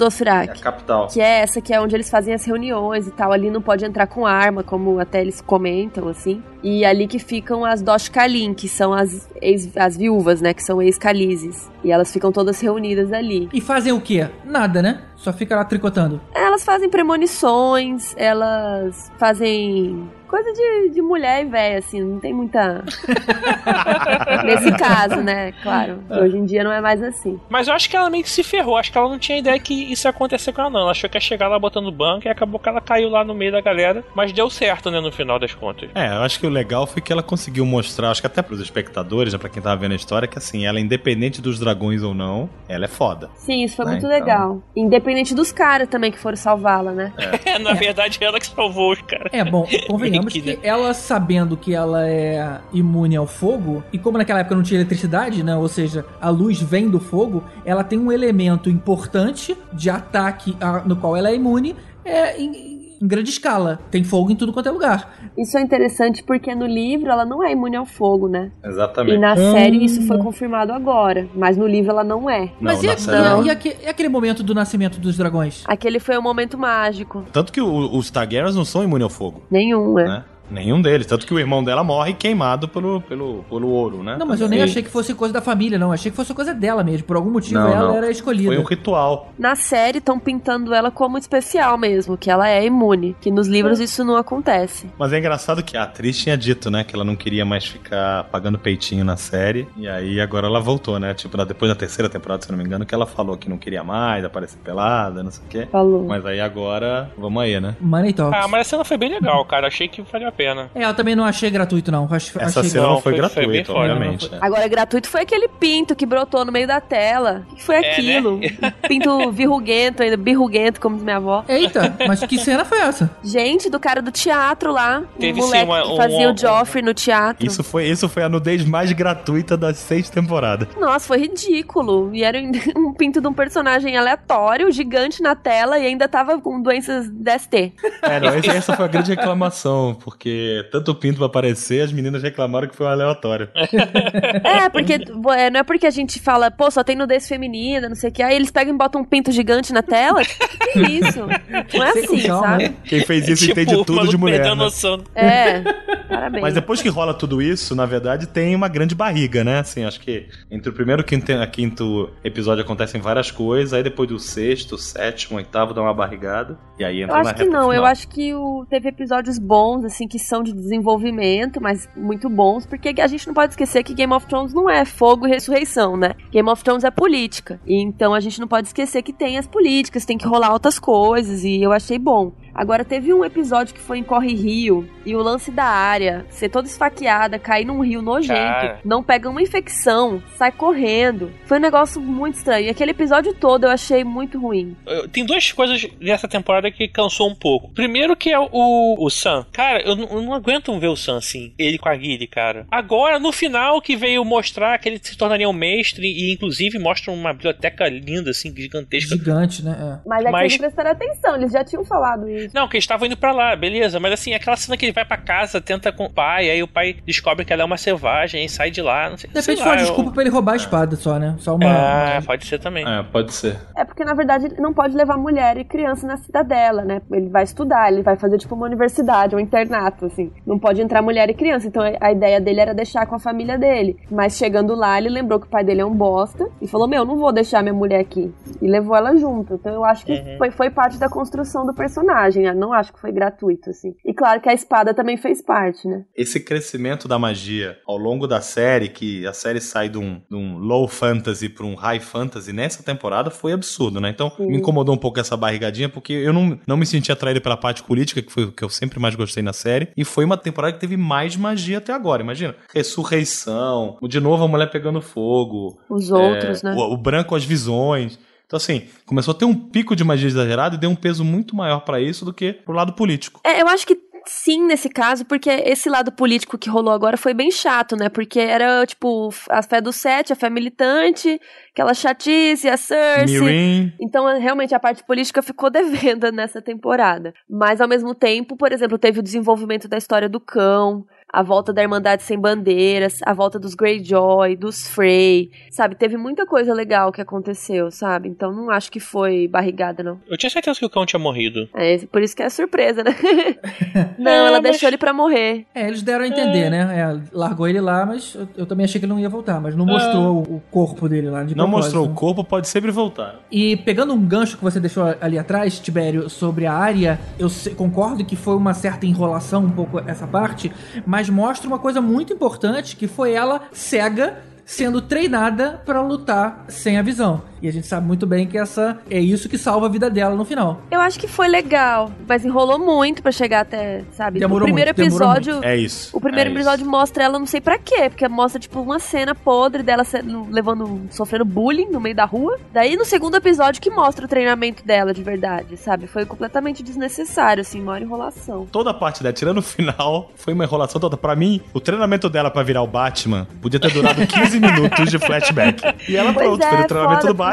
É a capital. Que é essa que é onde eles fazem as reuniões e tal. Ali não pode entrar com arma, como até eles comentam, assim. E ali que ficam as Dosh Kalin, que são as, ex, as viúvas, né? Que são ex-Khaleesi. E elas ficam todas reunidas ali. E fazem o quê? Nada, né? Só fica lá tricotando. Elas fazem premonições, elas fazem coisa de, de mulher e véia, assim, não tem muita. Nesse caso, né? Claro. Hoje em dia não é mais assim. Mas eu acho que ela meio que se ferrou. Acho que ela não tinha ideia que isso ia acontecer com ela, não. Ela achou que ia chegar lá botando banco e acabou que ela caiu lá no meio da galera. Mas deu certo, né, no final das contas. É, eu acho que o legal foi que ela conseguiu mostrar, acho que até pros espectadores, né, pra quem tava vendo a história, que assim, ela, independente dos dragões ou não, ela é foda. Sim, isso foi Né, muito então. legal. Independente dos caras também que foram salvá-la, né? É, na verdade, ela que salvou os caras. É, bom, convenhamos que, que ela sabendo que ela é imune ao fogo, e como naquela época não tinha eletricidade, né? Ou seja, a luz vem do fogo, ela tem um elemento importante de ataque a- no qual ela é imune é, em, em grande escala. Tem fogo em tudo quanto é lugar. Isso é interessante porque no livro ela não é imune ao fogo, né? Exatamente. E na Hum. série isso foi confirmado agora, mas no livro ela não é. Não, Mas e, a- série e a- e aque- aquele momento do nascimento dos dragões? Aquele foi um momento mágico. Tanto que o- os Targaryens não são imunes ao fogo, Nenhum, né? né? Nenhum deles. Tanto que o irmão dela morre queimado pelo, pelo, pelo ouro, né? Não, mas eu nem Foi- achei que fosse coisa da família, não. Achei que fosse coisa dela mesmo. Por algum motivo Não, ela não. era escolhida. Foi um ritual. Na série estão pintando ela como especial mesmo, que ela é imune. Que nos livros isso não acontece. Mas é engraçado que a atriz tinha dito, né, que ela não queria mais ficar pagando peitinho na série. E aí agora ela voltou, né? Tipo, depois da terceira temporada, se eu não me engano, que ela falou que não queria mais aparecer pelada, não sei o quê. Falou. Mas aí agora, vamos aí, né? Money Talks. Ah, mas a cena foi bem legal, cara. Achei que valeu a pena. É, eu também não achei gratuito, não. Acho, Essa achei cena Não, foi, foi- gratuita, foda. obviamente. né? Agora, gratuito foi aquele pinto que brotou no meio da tela. O que foi É, aquilo? Um pinto virruguento, ainda birruguento, como diz minha avó. Eita, mas que cena foi essa? Gente, do cara do teatro lá. Teve, o sim, moleque uma- que um- fazia um- o Joffrey no teatro. Isso foi, isso foi a nudez mais gratuita das seis temporadas. Nossa, foi ridículo. E era um pinto de um personagem aleatório, gigante na tela e ainda tava com doenças DST. É, não, essa, essa foi a grande reclamação, porque tanto o pinto pra aparecer, as meninas reclamaram que foi um aleatório. É, porque é, não é porque a gente fala, pô, só tem nudez feminina, não sei o que. Aí eles pegam e botam um pinto gigante na tela. Que, que isso? Não é assim, calma, sabe? né? Quem fez isso Tipo, entende tudo de mulher. perdeu né? noção. É, parabéns. Mas depois que rola tudo isso, na verdade, tem uma grande barriga, né? Assim, acho que entre o primeiro e o quinto, quinto episódio acontecem várias coisas, aí depois do sexto, sétimo, oitavo dá uma barrigada, e aí entra Eu na acho que reta não, eu final. acho que o, teve episódios bons, assim, que são de desenvolvimento, mas muito bons, porque a gente não pode esquecer que Game of Thrones não é fogo e ressurreição, né? Game of Thrones é política. Então a gente não pode esquecer que tem as políticas, tem que rolar outras coisas, e eu achei bom. Agora, teve um episódio que foi em Corre Rio, e o lance da área, ser toda esfaqueada, cair num rio nojento, Cara. não pega uma infecção, sai correndo. Foi um negócio muito estranho. E aquele episódio todo eu achei muito ruim. Tem duas coisas nessa temporada que cansou um pouco. Primeiro que é o, o Sam. Cara, eu, não- eu não aguento ver o Sam assim. Ele com a Guile, cara. Agora, no final, que veio mostrar que ele se tornaria um mestre e, inclusive, mostra uma biblioteca linda, assim, gigantesca. Gigante, né? É. Mas é que Mas- eles prestaram atenção, eles já tinham falado isso. Não, que eles estavam indo pra lá, beleza. Mas assim, aquela cena que ele vai pra casa, tenta com o pai, aí o pai descobre que ela é uma selvagem e sai de lá. Não sei, De sei repente foi uma lá, eu- desculpa pra ele roubar a espada só, né? Só uma. Ah, pode ser também. É, pode ser. É porque, na verdade, ele não pode levar mulher e criança na cidadela, né? Ele vai estudar, ele vai fazer tipo uma universidade, um internato, assim. Não pode entrar mulher e criança. Então a ideia dele era deixar com a família dele. Mas chegando lá, ele lembrou que o pai dele é um bosta e falou: Meu, não vou deixar minha mulher aqui. E levou ela junto. Então eu acho que Uhum. foi, foi parte da construção do personagem. Eu não acho que foi gratuito, assim. E claro que a espada também fez parte, né? Esse crescimento da magia ao longo da série, que a série sai de um, de um low fantasy pra um high fantasy nessa temporada, foi absurdo, né? Então Sim. me incomodou um pouco essa barrigadinha, porque eu não, não me senti atraído pela parte política, que foi o que eu sempre mais gostei na série. E foi uma temporada que teve mais magia até agora. Imagina, ressurreição, de novo a mulher pegando fogo, Os outros, é, né? o, o branco as visões. Então, assim, começou a ter um pico de magia exagerado e deu um peso muito maior pra isso do que pro lado político. É, eu acho que sim nesse caso, porque esse lado político que rolou agora foi bem chato, né? Porque era, tipo, a fé do sete, a fé militante, aquela chatice, a Cersei. Então, realmente, a parte política ficou devendo nessa temporada. Mas, ao mesmo tempo, por exemplo, teve o desenvolvimento da história do cão, a volta da Irmandade Sem Bandeiras, a volta dos Greyjoy, dos Frey, sabe? Teve muita coisa legal que aconteceu, sabe? Então, não acho que foi barrigada, não. Eu tinha certeza que o cão tinha morrido. É por isso que é surpresa, né? não, É, ela mas- deixou ele pra morrer. É, eles deram a entender, né? É, largou ele lá, mas eu, eu também achei que ele não ia voltar, mas não mostrou o, o corpo dele lá de não mostrou o corpo, pode sempre voltar. E pegando um gancho que você deixou ali atrás, Tibério, sobre a área, eu se- concordo que foi uma certa enrolação um pouco essa parte, mas mostra uma coisa muito importante que foi ela cega sendo treinada pra lutar sem a visão. E a gente sabe muito bem que essa é isso que salva a vida dela no final. Eu acho que foi legal, mas enrolou muito pra chegar até, sabe? Demorou o primeiro muito, episódio. É isso. O primeiro é episódio mostra ela não sei pra quê, porque mostra tipo uma cena podre dela sendo- levando, sofrendo bullying no meio da rua. Daí no segundo episódio que mostra o treinamento dela de verdade, sabe? Foi completamente desnecessário, assim, maior enrolação. Toda a parte dela, tirando o final, foi uma enrolação toda. Pra mim, o treinamento dela pra virar o Batman podia ter durado 15 minutos de flashback. E ela, Pois pronto, é, fez o treinamento foda, do Batman.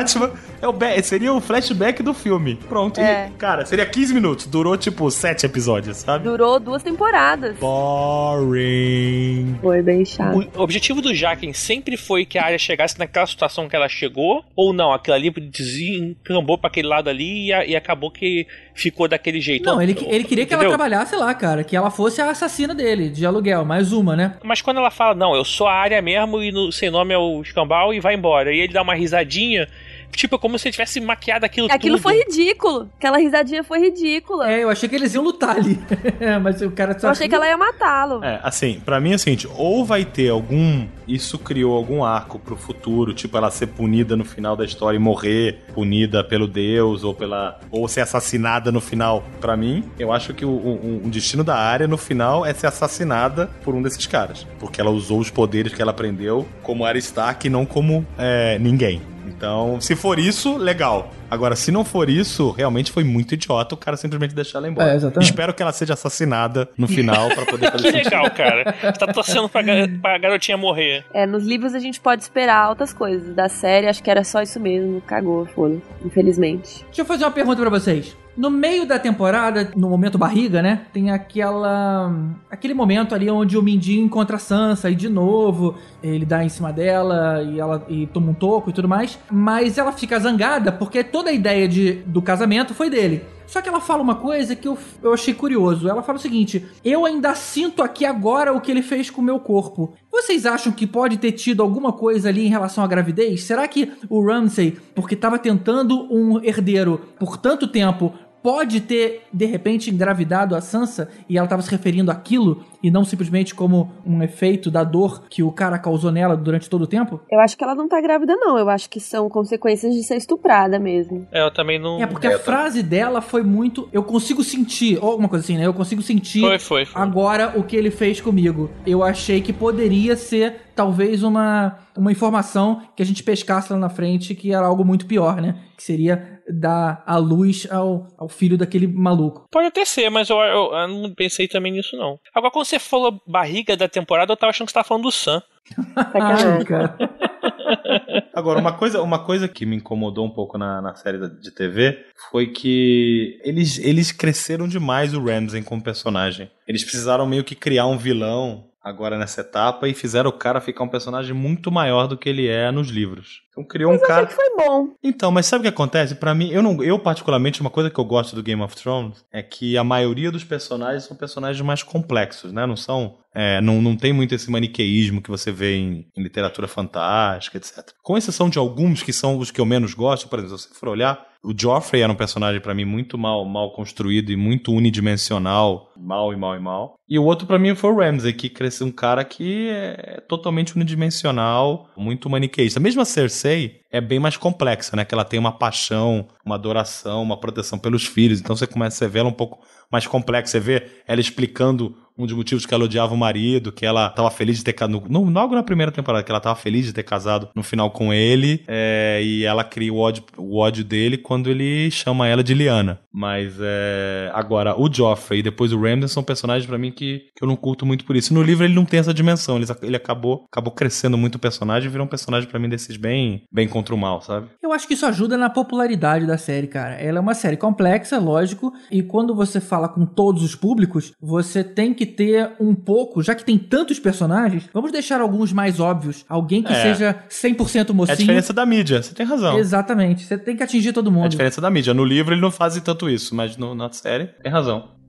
É o seria o flashback do filme. Pronto. É. E, cara, seria 15 minutos. Durou, tipo, 7 episódios, sabe? Durou duas temporadas. Boring. Foi bem chato. O objetivo do Jaquen sempre foi que a área chegasse naquela situação que ela chegou, ou não? Aquilo ali desencambou pra aquele lado ali e, e acabou que ficou daquele jeito. Não, ele, ele queria que ela Entendeu? trabalhasse lá, cara, que ela fosse a assassina dele, de aluguel, mais uma, né? Mas quando ela fala, não, eu sou a área mesmo e no, sem nome é o escambau e vai embora. E ele dá uma risadinha, tipo, como se ele tivesse maquiado aquilo Aquilo tudo. foi ridículo. Aquela risadinha foi ridícula. É, eu achei que eles iam lutar ali. Mas o cara só. Eu achei que ela ia matá-lo. É, assim, pra mim é o seguinte, ou vai ter algum. Isso criou algum arco pro futuro, tipo ela ser punida no final da história e morrer punida pelo Deus, ou pela. ou ser assassinada no final. Pra mim, eu acho que o, o- o destino da área no final é ser assassinada por um desses caras. Porque ela usou os poderes que ela aprendeu como Arya Stark e não como é, ninguém. Então, se for isso, legal. Agora, se não for isso, realmente foi muito idiota o cara simplesmente deixar ela embora. É, exatamente. Espero que ela seja assassinada no final pra poder fazer Que sentido. legal, cara. Você tá torcendo pra, ga- pra garotinha morrer. É, nos livros a gente pode esperar altas coisas. Da série, acho que era só isso mesmo. Cagou, foda Infelizmente. Deixa eu fazer uma pergunta pra vocês. No meio da temporada, no momento barriga, né? Tem aquela. aquele momento ali onde o Mindinho encontra a Sansa e de novo ele dá em cima dela e ela e toma um toco e tudo mais. Mas ela fica zangada porque toda a ideia de, do casamento foi dele. Só que ela fala uma coisa que eu, eu achei curioso. Ela fala o seguinte: Eu ainda sinto aqui agora o que ele fez com o meu corpo. Vocês acham que pode ter tido alguma coisa ali em relação à gravidez? Será que o Ramsay, porque estava tentando um herdeiro por tanto tempo, pode ter de repente engravidado a Sansa e ela estava se referindo àquilo e não simplesmente como um efeito da dor que o cara causou nela durante todo o tempo? Eu acho que ela não tá grávida, não. Eu acho que são consequências de ser estuprada mesmo. É, eu também não. É porque a frase dela foi muito. Eu consigo sentir, ou alguma coisa assim, né? Eu consigo sentir Foi, foi, foi. agora o que ele fez comigo. Eu achei que poderia ser talvez uma, uma informação que a gente pescasse lá na frente que era algo muito pior, né? Que seria dar a luz ao, ao filho daquele maluco. Pode até ser, mas eu, eu- eu não pensei também nisso, não. Agora, quando você falou barriga da temporada, eu tava achando que você tava falando do Sam. Ai, cara. Agora, uma coisa, uma coisa que me incomodou um pouco na, na série de TV foi que eles, eles cresceram demais o Ramsey como personagem. Eles precisaram meio que criar um vilão agora nessa etapa e fizeram o cara ficar um personagem muito maior do que ele é nos livros. Então criou Mas um cara. que foi bom. Então, mas sabe o que acontece? Para mim, eu não, eu particularmente uma coisa que eu gosto do Game of Thrones é que a maioria dos personagens são personagens mais complexos, né? Não são é, não, não tem muito esse maniqueísmo que você vê em, em, literatura fantástica, etc. Com exceção de alguns que são os que eu menos gosto, por exemplo, se você for olhar, o Joffrey era um personagem para mim muito mal, mal construído e muito unidimensional, mal e mal e mal. E o outro para mim foi o Ramsay, que cresceu um cara que é totalmente unidimensional, muito maniqueísta. Mesmo a Cersei é bem mais complexa, né? Que ela tem uma paixão, uma adoração, uma proteção pelos filhos. Então você começa a ver ela um pouco mais complexa. Você vê ela explicando um dos motivos que ela odiava o marido, que ela estava feliz de ter casado. Logo na primeira temporada, que ela estava feliz de ter casado no final com ele. É, e ela cria o ódio, o ódio dele quando ele chama ela de Liana. Mas é, agora, o Joffrey e depois o Ramsay são personagens para mim que, que eu não curto muito por isso. No livro ele não tem essa dimensão. Ele, ele acabou, acabou crescendo muito o personagem e virou um personagem para mim desses bem, bem contra o mal, sabe? Eu acho que isso ajuda na popularidade da série, cara. Ela é uma série complexa, lógico, e quando você fala com todos os públicos, você tem que ter um pouco, já que tem tantos personagens, vamos deixar alguns mais óbvios. Alguém que é. seja 100% mocinho. É a diferença da mídia, você tem razão. Exatamente, você tem que atingir todo mundo. É a diferença da mídia. No livro ele não faz tanto isso, mas no, na série tem razão.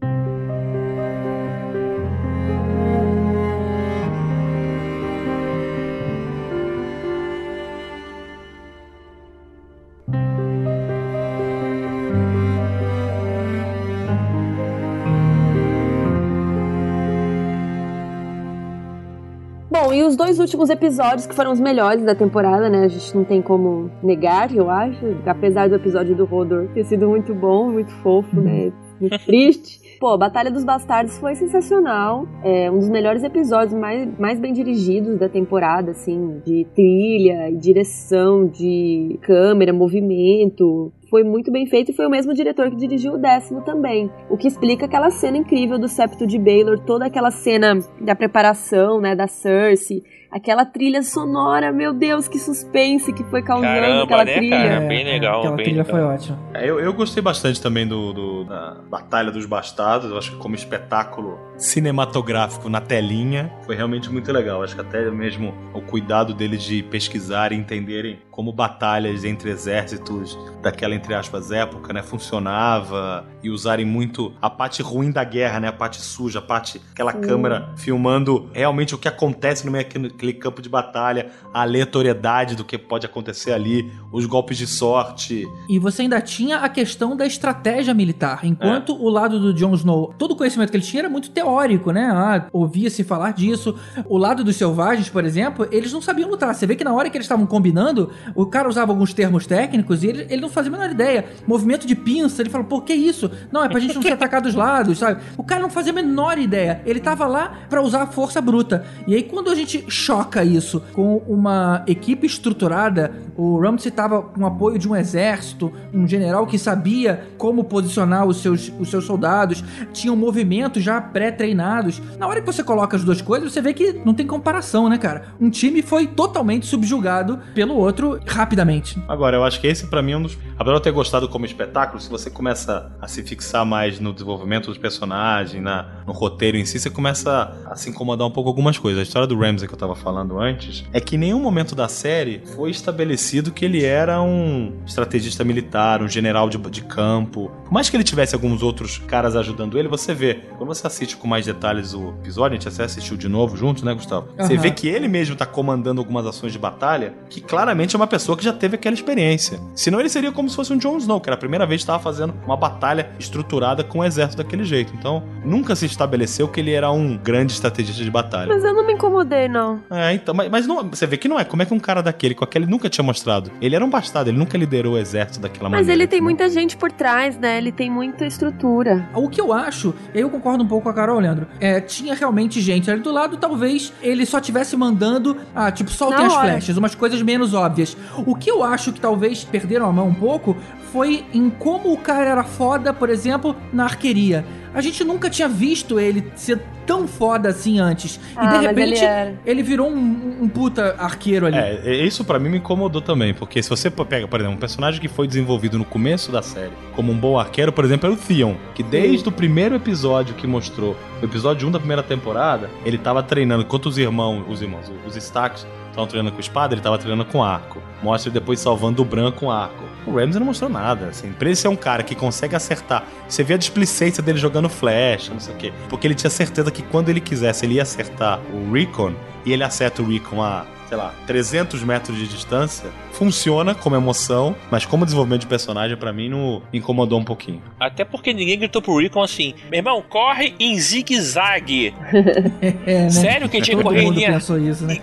Últimos episódios que foram os melhores da temporada, né? A gente não tem como negar, eu acho. Apesar do episódio do Rodor ter sido muito bom, muito fofo, né? Muito triste. Pô, Batalha dos Bastardos foi sensacional. É um dos melhores episódios mais, mais bem dirigidos da temporada, assim, de trilha, direção, de câmera, movimento foi muito bem feito e foi o mesmo diretor que dirigiu o décimo também. O que explica aquela cena incrível do septo de Baylor, toda aquela cena da preparação, né, da Cersei, aquela trilha sonora, meu Deus, que suspense que foi causando Caramba, aquela né, trilha. Cara? Bem legal, aquela bem trilha legal. foi ótima. É, eu, eu gostei bastante também do, do, da Batalha dos Bastardos. Eu acho que como espetáculo cinematográfico na telinha foi realmente muito legal. Acho que até mesmo o cuidado deles de pesquisar e entenderem como batalhas entre exércitos daquela entre aspas época, né, funcionava e usarem muito a parte ruim da guerra, né, a parte suja, a parte aquela câmera filmando realmente o que acontece no meio daquele campo de batalha, a aleatoriedade do que pode acontecer ali, os golpes de sorte. E você ainda tinha a questão da estratégia militar, enquanto é. o lado do Jon Snow, todo o conhecimento que ele tinha era muito teórico, né? Ah, ouvia-se falar disso. O lado dos selvagens, por exemplo, eles não sabiam lutar. Você vê que na hora que eles estavam combinando, o cara usava alguns termos técnicos e ele, ele não fazia a menor ideia. Movimento de pinça, ele falou, pô, que isso? Não, é pra gente não se atacar dos lados, sabe? O cara não fazia a menor ideia. Ele tava lá para usar a força bruta. E aí, quando a gente choca isso com uma equipe estruturada, o Ramsey tava com apoio de um exército, um general que sabia como posicionar os seus, os seus soldados, tinham movimentos já pré-treinados. Na hora que você coloca as duas coisas, você vê que não tem comparação, né, cara? Um time foi totalmente subjugado pelo outro rapidamente. Agora, eu acho que esse para mim é um dos. Apesar de eu ter gostado como espetáculo, se você começa a se fixar mais no desenvolvimento dos personagens, na, no roteiro em si, você começa a se incomodar um pouco algumas coisas. A história do Ramsey que eu tava falando antes é que em nenhum momento da série foi estabelecido que ele era um estrategista militar, um general de, de campo. Por mais que ele tivesse alguns outros caras ajudando ele, você vê, quando você assiste com mais detalhes o episódio, a gente até assistiu de novo junto, né, Gustavo? Uhum. Você vê que ele mesmo tá comandando algumas ações de batalha, que claramente é uma pessoa que já teve aquela experiência. Senão ele seria como se fosse um Jon Snow, que era a primeira vez que estava fazendo uma batalha estruturada com o exército daquele jeito. Então, nunca se estabeleceu que ele era um grande estrategista de batalha. Mas eu não me incomodei, não. É, então, mas, mas não, você vê que não é. Como é que um cara daquele, com aquele nunca tinha mostrado? Ele era um bastardo, ele nunca liderou o exército daquela mas maneira. Mas ele tem né? muita gente por trás, né? Ele tem muita estrutura. O que eu acho, eu concordo um pouco com a Carol, Leandro, é, tinha realmente gente ali do lado, talvez ele só tivesse mandando, ah, tipo, soltem as flechas, umas coisas menos óbvias. O que eu acho que talvez perderam a mão um pouco foi em como o cara era foda, por exemplo, na arqueria. a gente nunca tinha visto ele ser tão foda assim antes. Ah, e de mas repente ele ele virou um, um puta arqueiro ali. É, isso pra mim me incomodou também, porque se você pega, por exemplo, um personagem que foi desenvolvido no começo da série como um bom arqueiro, por exemplo, era o Theon, que desde o primeiro episódio que mostrou, o episódio 1 da primeira temporada, ele tava treinando, enquanto os irmãos, os irmãos, os Starks estavam treinando com espada, ele tava treinando com arco. Mostra ele depois salvando o Bran com arco. O Ramsey não mostrou nada, assim. Pra ele ser um cara que consegue acertar, você vê a displicência dele jogando flecha, não sei o quê. Porque ele tinha certeza que quando ele quisesse, ele ia acertar o Recon, e ele acerta o Recon a sei lá, 300 metros de distância, funciona como emoção, mas como desenvolvimento de personagem, para mim, não incomodou um pouquinho. Até porque ninguém gritou pro Recon assim: meu irmão, corre em zigue-zague. É, né? Sério que tinha que correr em linha. pensou isso, né,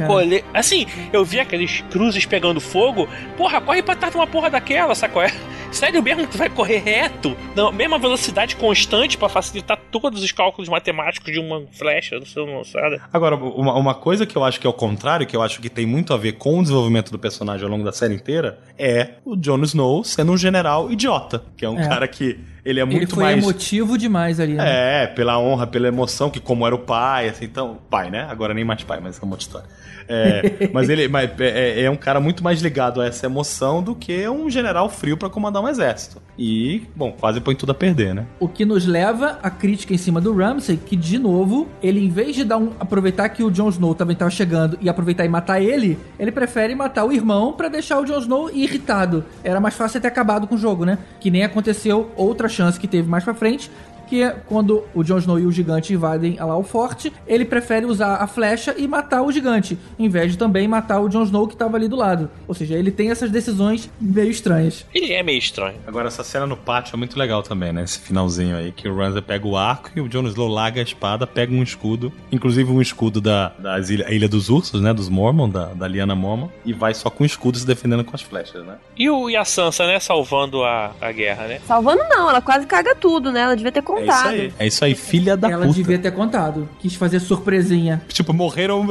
Assim, eu vi aqueles cruzes pegando fogo. Porra, corre pra trás de uma porra daquela, sacou? É? Sério mesmo que tu vai correr reto? Na mesma velocidade constante pra facilitar todos os cálculos matemáticos de uma flecha, não sei, não sei. Agora, uma, uma coisa que eu acho que é o contrário, que eu acho que tem muito a ver com o desenvolvimento do personagem ao longo da série inteira, é o Jon Snow sendo um general idiota, que é um É. cara que ele é Ele muito foi mais emotivo demais ali, né? É, pela honra, pela emoção, que como era o pai, assim, então, pai, né? Agora nem mais pai, mas é uma outra história. É, mas ele mas é, é um cara muito mais ligado a essa emoção do que um general frio pra comandar um exército. E, bom, quase põe tudo a perder, né? O que nos leva à crítica em cima do Ramsay, que de novo, ele em vez de dar um aproveitar que o Jon Snow também tava chegando e aproveitar e matar ele, ele prefere matar o irmão pra deixar o Jon Snow irritado. Era mais fácil ter acabado com o jogo, né? Que nem aconteceu outra chance que teve mais pra frente, que é quando o Jon Snow e o gigante invadem lá o forte, ele prefere usar a flecha e matar o gigante, em vez de também matar o Jon Snow que tava ali do lado. Ou seja, ele tem essas decisões meio estranhas. Ele é meio estranho. Agora, essa cena no pátio é muito legal também, né? Esse finalzinho aí, que o Ramsay pega o arco e o Jon Snow larga a espada, pega um escudo, inclusive um escudo da das ilha, a Ilha dos Ursos, né? Dos Mormon, da, da Liana Mormon, e vai só com o escudo se defendendo com as flechas, né? E, o, e a Sansa, né, salvando a, a guerra, né? Salvando não, ela quase caga tudo, né? Ela devia ter É isso contado. aí. É isso aí, filha da Ela puta. devia ter contado. Quis fazer surpresinha. Tipo, morreram,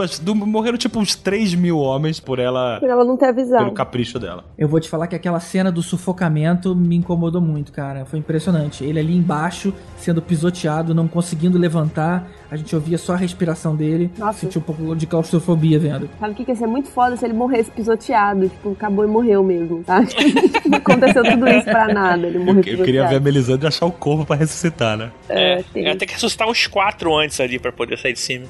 morreram tipo uns 3 mil homens por ela, Por ela não ter avisado. pelo capricho dela. Eu vou te falar que aquela cena do sufocamento me incomodou muito, cara. Foi impressionante. Ele ali embaixo, sendo pisoteado, não conseguindo levantar. A gente ouvia só a respiração dele. Nossa. Sentiu um pouco de claustrofobia vendo. Sabe o que que ia ser muito foda se ele morresse pisoteado? Tipo, acabou e morreu mesmo, tá? não aconteceu tudo isso pra nada, ele morreu Eu, queria ver a Melisandre achar o corpo pra ressuscitar, né? É, É, tem. ia ter que ressuscitar uns quatro antes ali pra poder sair de cima.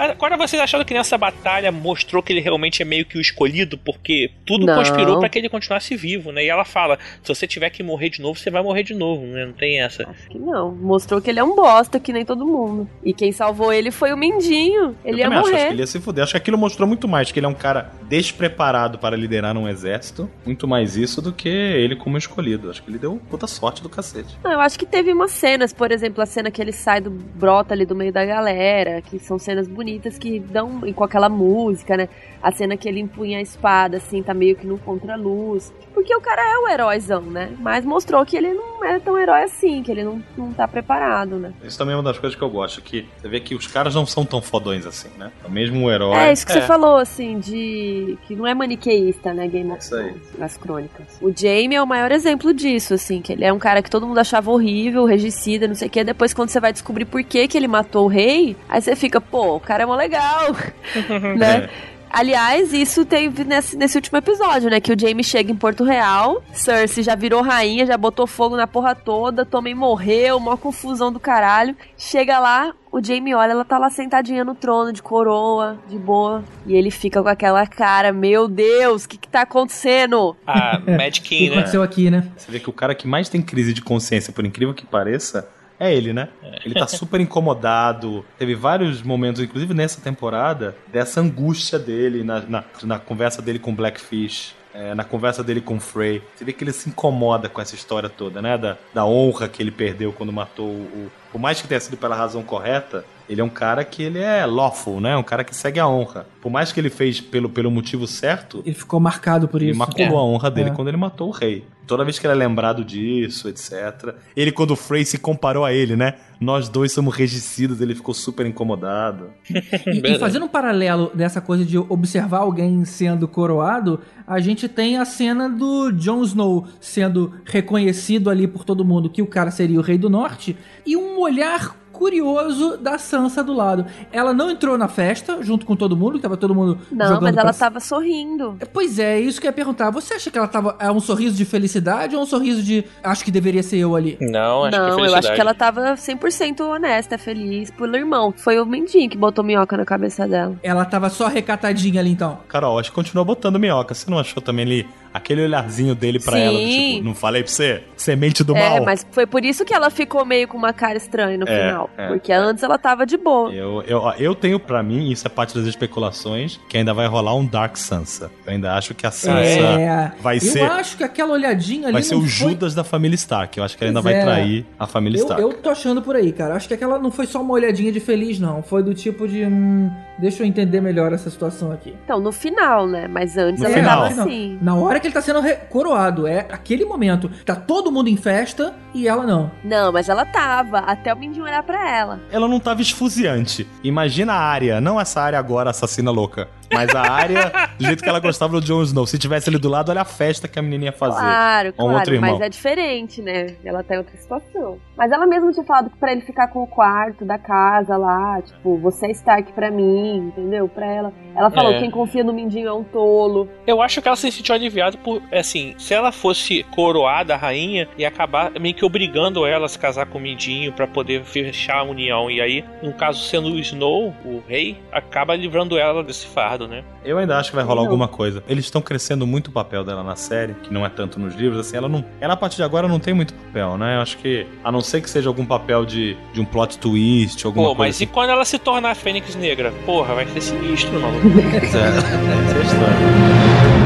Agora vocês acharam que nessa batalha mostrou que ele realmente é meio que o escolhido, porque tudo Não. conspirou pra que ele continuasse vivo, né? E ela fala: se você tiver que morrer de novo, você vai morrer de novo, né? Não tem essa. Acho que não. Mostrou que ele é um bosta, que nem todo mundo. E quem salvou ele foi o Mindinho. Ele eu ia também acho, acho morrer. que ele ia se fuder. Acho que aquilo mostrou muito mais que ele é um cara despreparado para liderar um exército. Muito mais isso do que ele como escolhido. Acho que ele deu puta sorte do cacete. Não, eu acho que teve umas cenas, por exemplo, a cena que ele sai do brota ali do meio da galera, que são cenas bonitas que dão e com aquela música, né? A cena que ele empunha a espada, assim, tá meio que no contraluz. Porque o cara é o heróizão, né? Mas mostrou que ele não é tão herói assim, que ele não, não tá preparado, né? Isso também é uma das coisas que eu gosto. Que você vê que os caras não são tão fodões assim, né? É mesmo o herói. É, isso que É. você falou, assim, de. que não é maniqueísta, né, Game of Isso aí. Thrones, nas crônicas. O Jaime é o maior exemplo disso, assim, que ele é um cara que todo mundo achava horrível, regicida, não sei o quê. Depois, quando você vai descobrir por que, que ele matou o rei, aí você fica, pô, o cara é mó legal, né? É. Aliás, isso teve nesse, nesse último episódio, né? Que o Jaime chega em Porto Real, Cersei já virou rainha, já botou fogo na porra toda, Tommen morreu, uma confusão do caralho. Chega lá, o Jaime olha, ela tá lá sentadinha no trono, de coroa, de boa. E ele fica com aquela cara, meu Deus, o que que tá acontecendo? A Mad O que King, né? aconteceu aqui, né? Você vê que o cara que mais tem crise de consciência, por incrível que pareça, é ele, né? Ele tá super incomodado. Teve vários momentos, inclusive nessa temporada, dessa angústia dele na, na, na conversa dele com Blackfish. é, na conversa dele com Frey, você vê que ele se incomoda com essa história toda, né? Da, da honra que ele perdeu quando matou o. o- Por mais que tenha sido pela razão correta, Ele é um cara que ele é lawful, né? Um cara que segue a honra. Por mais que ele fez pelo, pelo motivo certo, Ele ficou marcado por ele isso. maculou É. a honra dele É. quando ele matou o rei. Toda vez que ele é lembrado disso, etc. Ele, quando o Frey se comparou a ele, né? Nós dois somos regicidas, ele ficou super incomodado. E, e fazendo um paralelo dessa coisa de observar alguém sendo coroado, a gente tem a cena do Jon Snow sendo reconhecido ali por todo mundo que o cara seria o Rei do Norte e um olhar curioso da Sansa do lado. Ela não entrou na festa junto com todo mundo, que tava todo mundo Não, jogando mas ela pra- tava sorrindo. Pois é, isso que eu ia perguntar. Você acha que ela tava é um sorriso de felicidade ou um sorriso de acho que deveria ser eu ali? Não, acho que é não, eu acho que ela tava 100% honesta, feliz pelo irmão. Foi o Mendinho que botou minhoca na cabeça dela. Ela tava só recatadinha ali então. Carol, acho que continua botando minhoca. Você não achou também ali aquele olharzinho dele pra Sim. ela? do Tipo, não falei pra você? Semente do É, mal. mas foi por isso que ela ficou meio com uma cara estranha no É, final. é, porque antes ela tava de boa. Eu, eu, eu tenho pra mim, isso é parte das especulações, que ainda vai rolar um Dark Sansa. Eu ainda acho que a Sansa é. vai eu ser- acho que aquela olhadinha ali vai ser o foi- Judas da família Stark. Eu acho que ela ainda Pois vai é. trair a família Eu, Stark. eu tô achando por aí, cara. Acho que aquela não foi só uma olhadinha de feliz, não. Foi do tipo de. Hum, deixa eu entender melhor essa situação aqui. Então, no final, né? Mas antes No ela final. tava assim. Na hora que ele tá sendo coroado, é aquele momento. Tá todo mundo em festa e ela não. Não, mas ela tava. Até o Mindinho olhar pra ela. Ela não tava esfuziante. Imagina a área, não essa área agora assassina louca, mas a área do jeito que ela gostava do Jon Snow. Se tivesse ali do lado, olha a festa que a menininha ia fazer. Claro, Com outro claro. irmão. Mas é diferente, né? Ela tá em outra situação. Mas ela mesma tinha falado pra ele ficar com o quarto da casa lá. Tipo, você é Stark pra mim, entendeu? Pra ela. Ela falou: É. quem confia no Mindinho é um tolo. Eu acho que ela se sentiu aliviada por, assim, se ela fosse coroada a rainha, ia acabar meio que obrigando ela a se casar com o Mindinho pra poder fechar a união. E aí, no caso sendo o Snow, o rei, acaba livrando ela desse fardo, né? Eu ainda acho que vai rolar Não. alguma coisa. Eles estão crescendo muito o papel dela na série, que não é tanto nos livros, assim, ela não. Ela a partir de agora não tem muito papel, né? Eu acho que. A não ser que seja algum papel de, de um plot twist, alguma Pô, coisa. mas e quando ela se tornar a Fênix Negra? Porra, vai ser sinistro, mano. assim. É, essa é a história. Ok,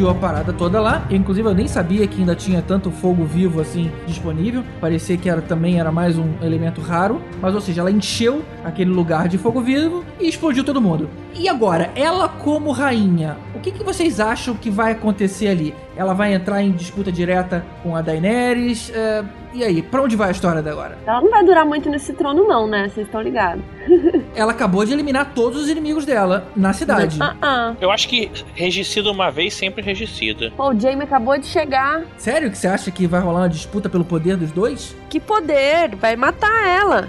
Explodiu a parada toda lá. Inclusive, eu nem sabia que ainda tinha tanto fogo vivo assim disponível. Parecia que era também era mais um elemento raro. Mas, ou seja, ela encheu aquele lugar de fogo vivo e explodiu todo mundo. E agora, ela como rainha, o que, que vocês acham que vai acontecer ali? Ela vai entrar em disputa direta com a Daenerys? É, e aí, pra onde vai a história da agora? Ela não vai durar muito nesse trono, não, né? Vocês estão ligados. Ela acabou de eliminar todos os inimigos dela na cidade. Ah, ah. Eu acho que regicida uma vez, sempre regicida. Pô, o Jaime acabou de chegar. Sério que você acha que vai rolar uma disputa pelo poder dos dois? Que poder! Vai matar ela.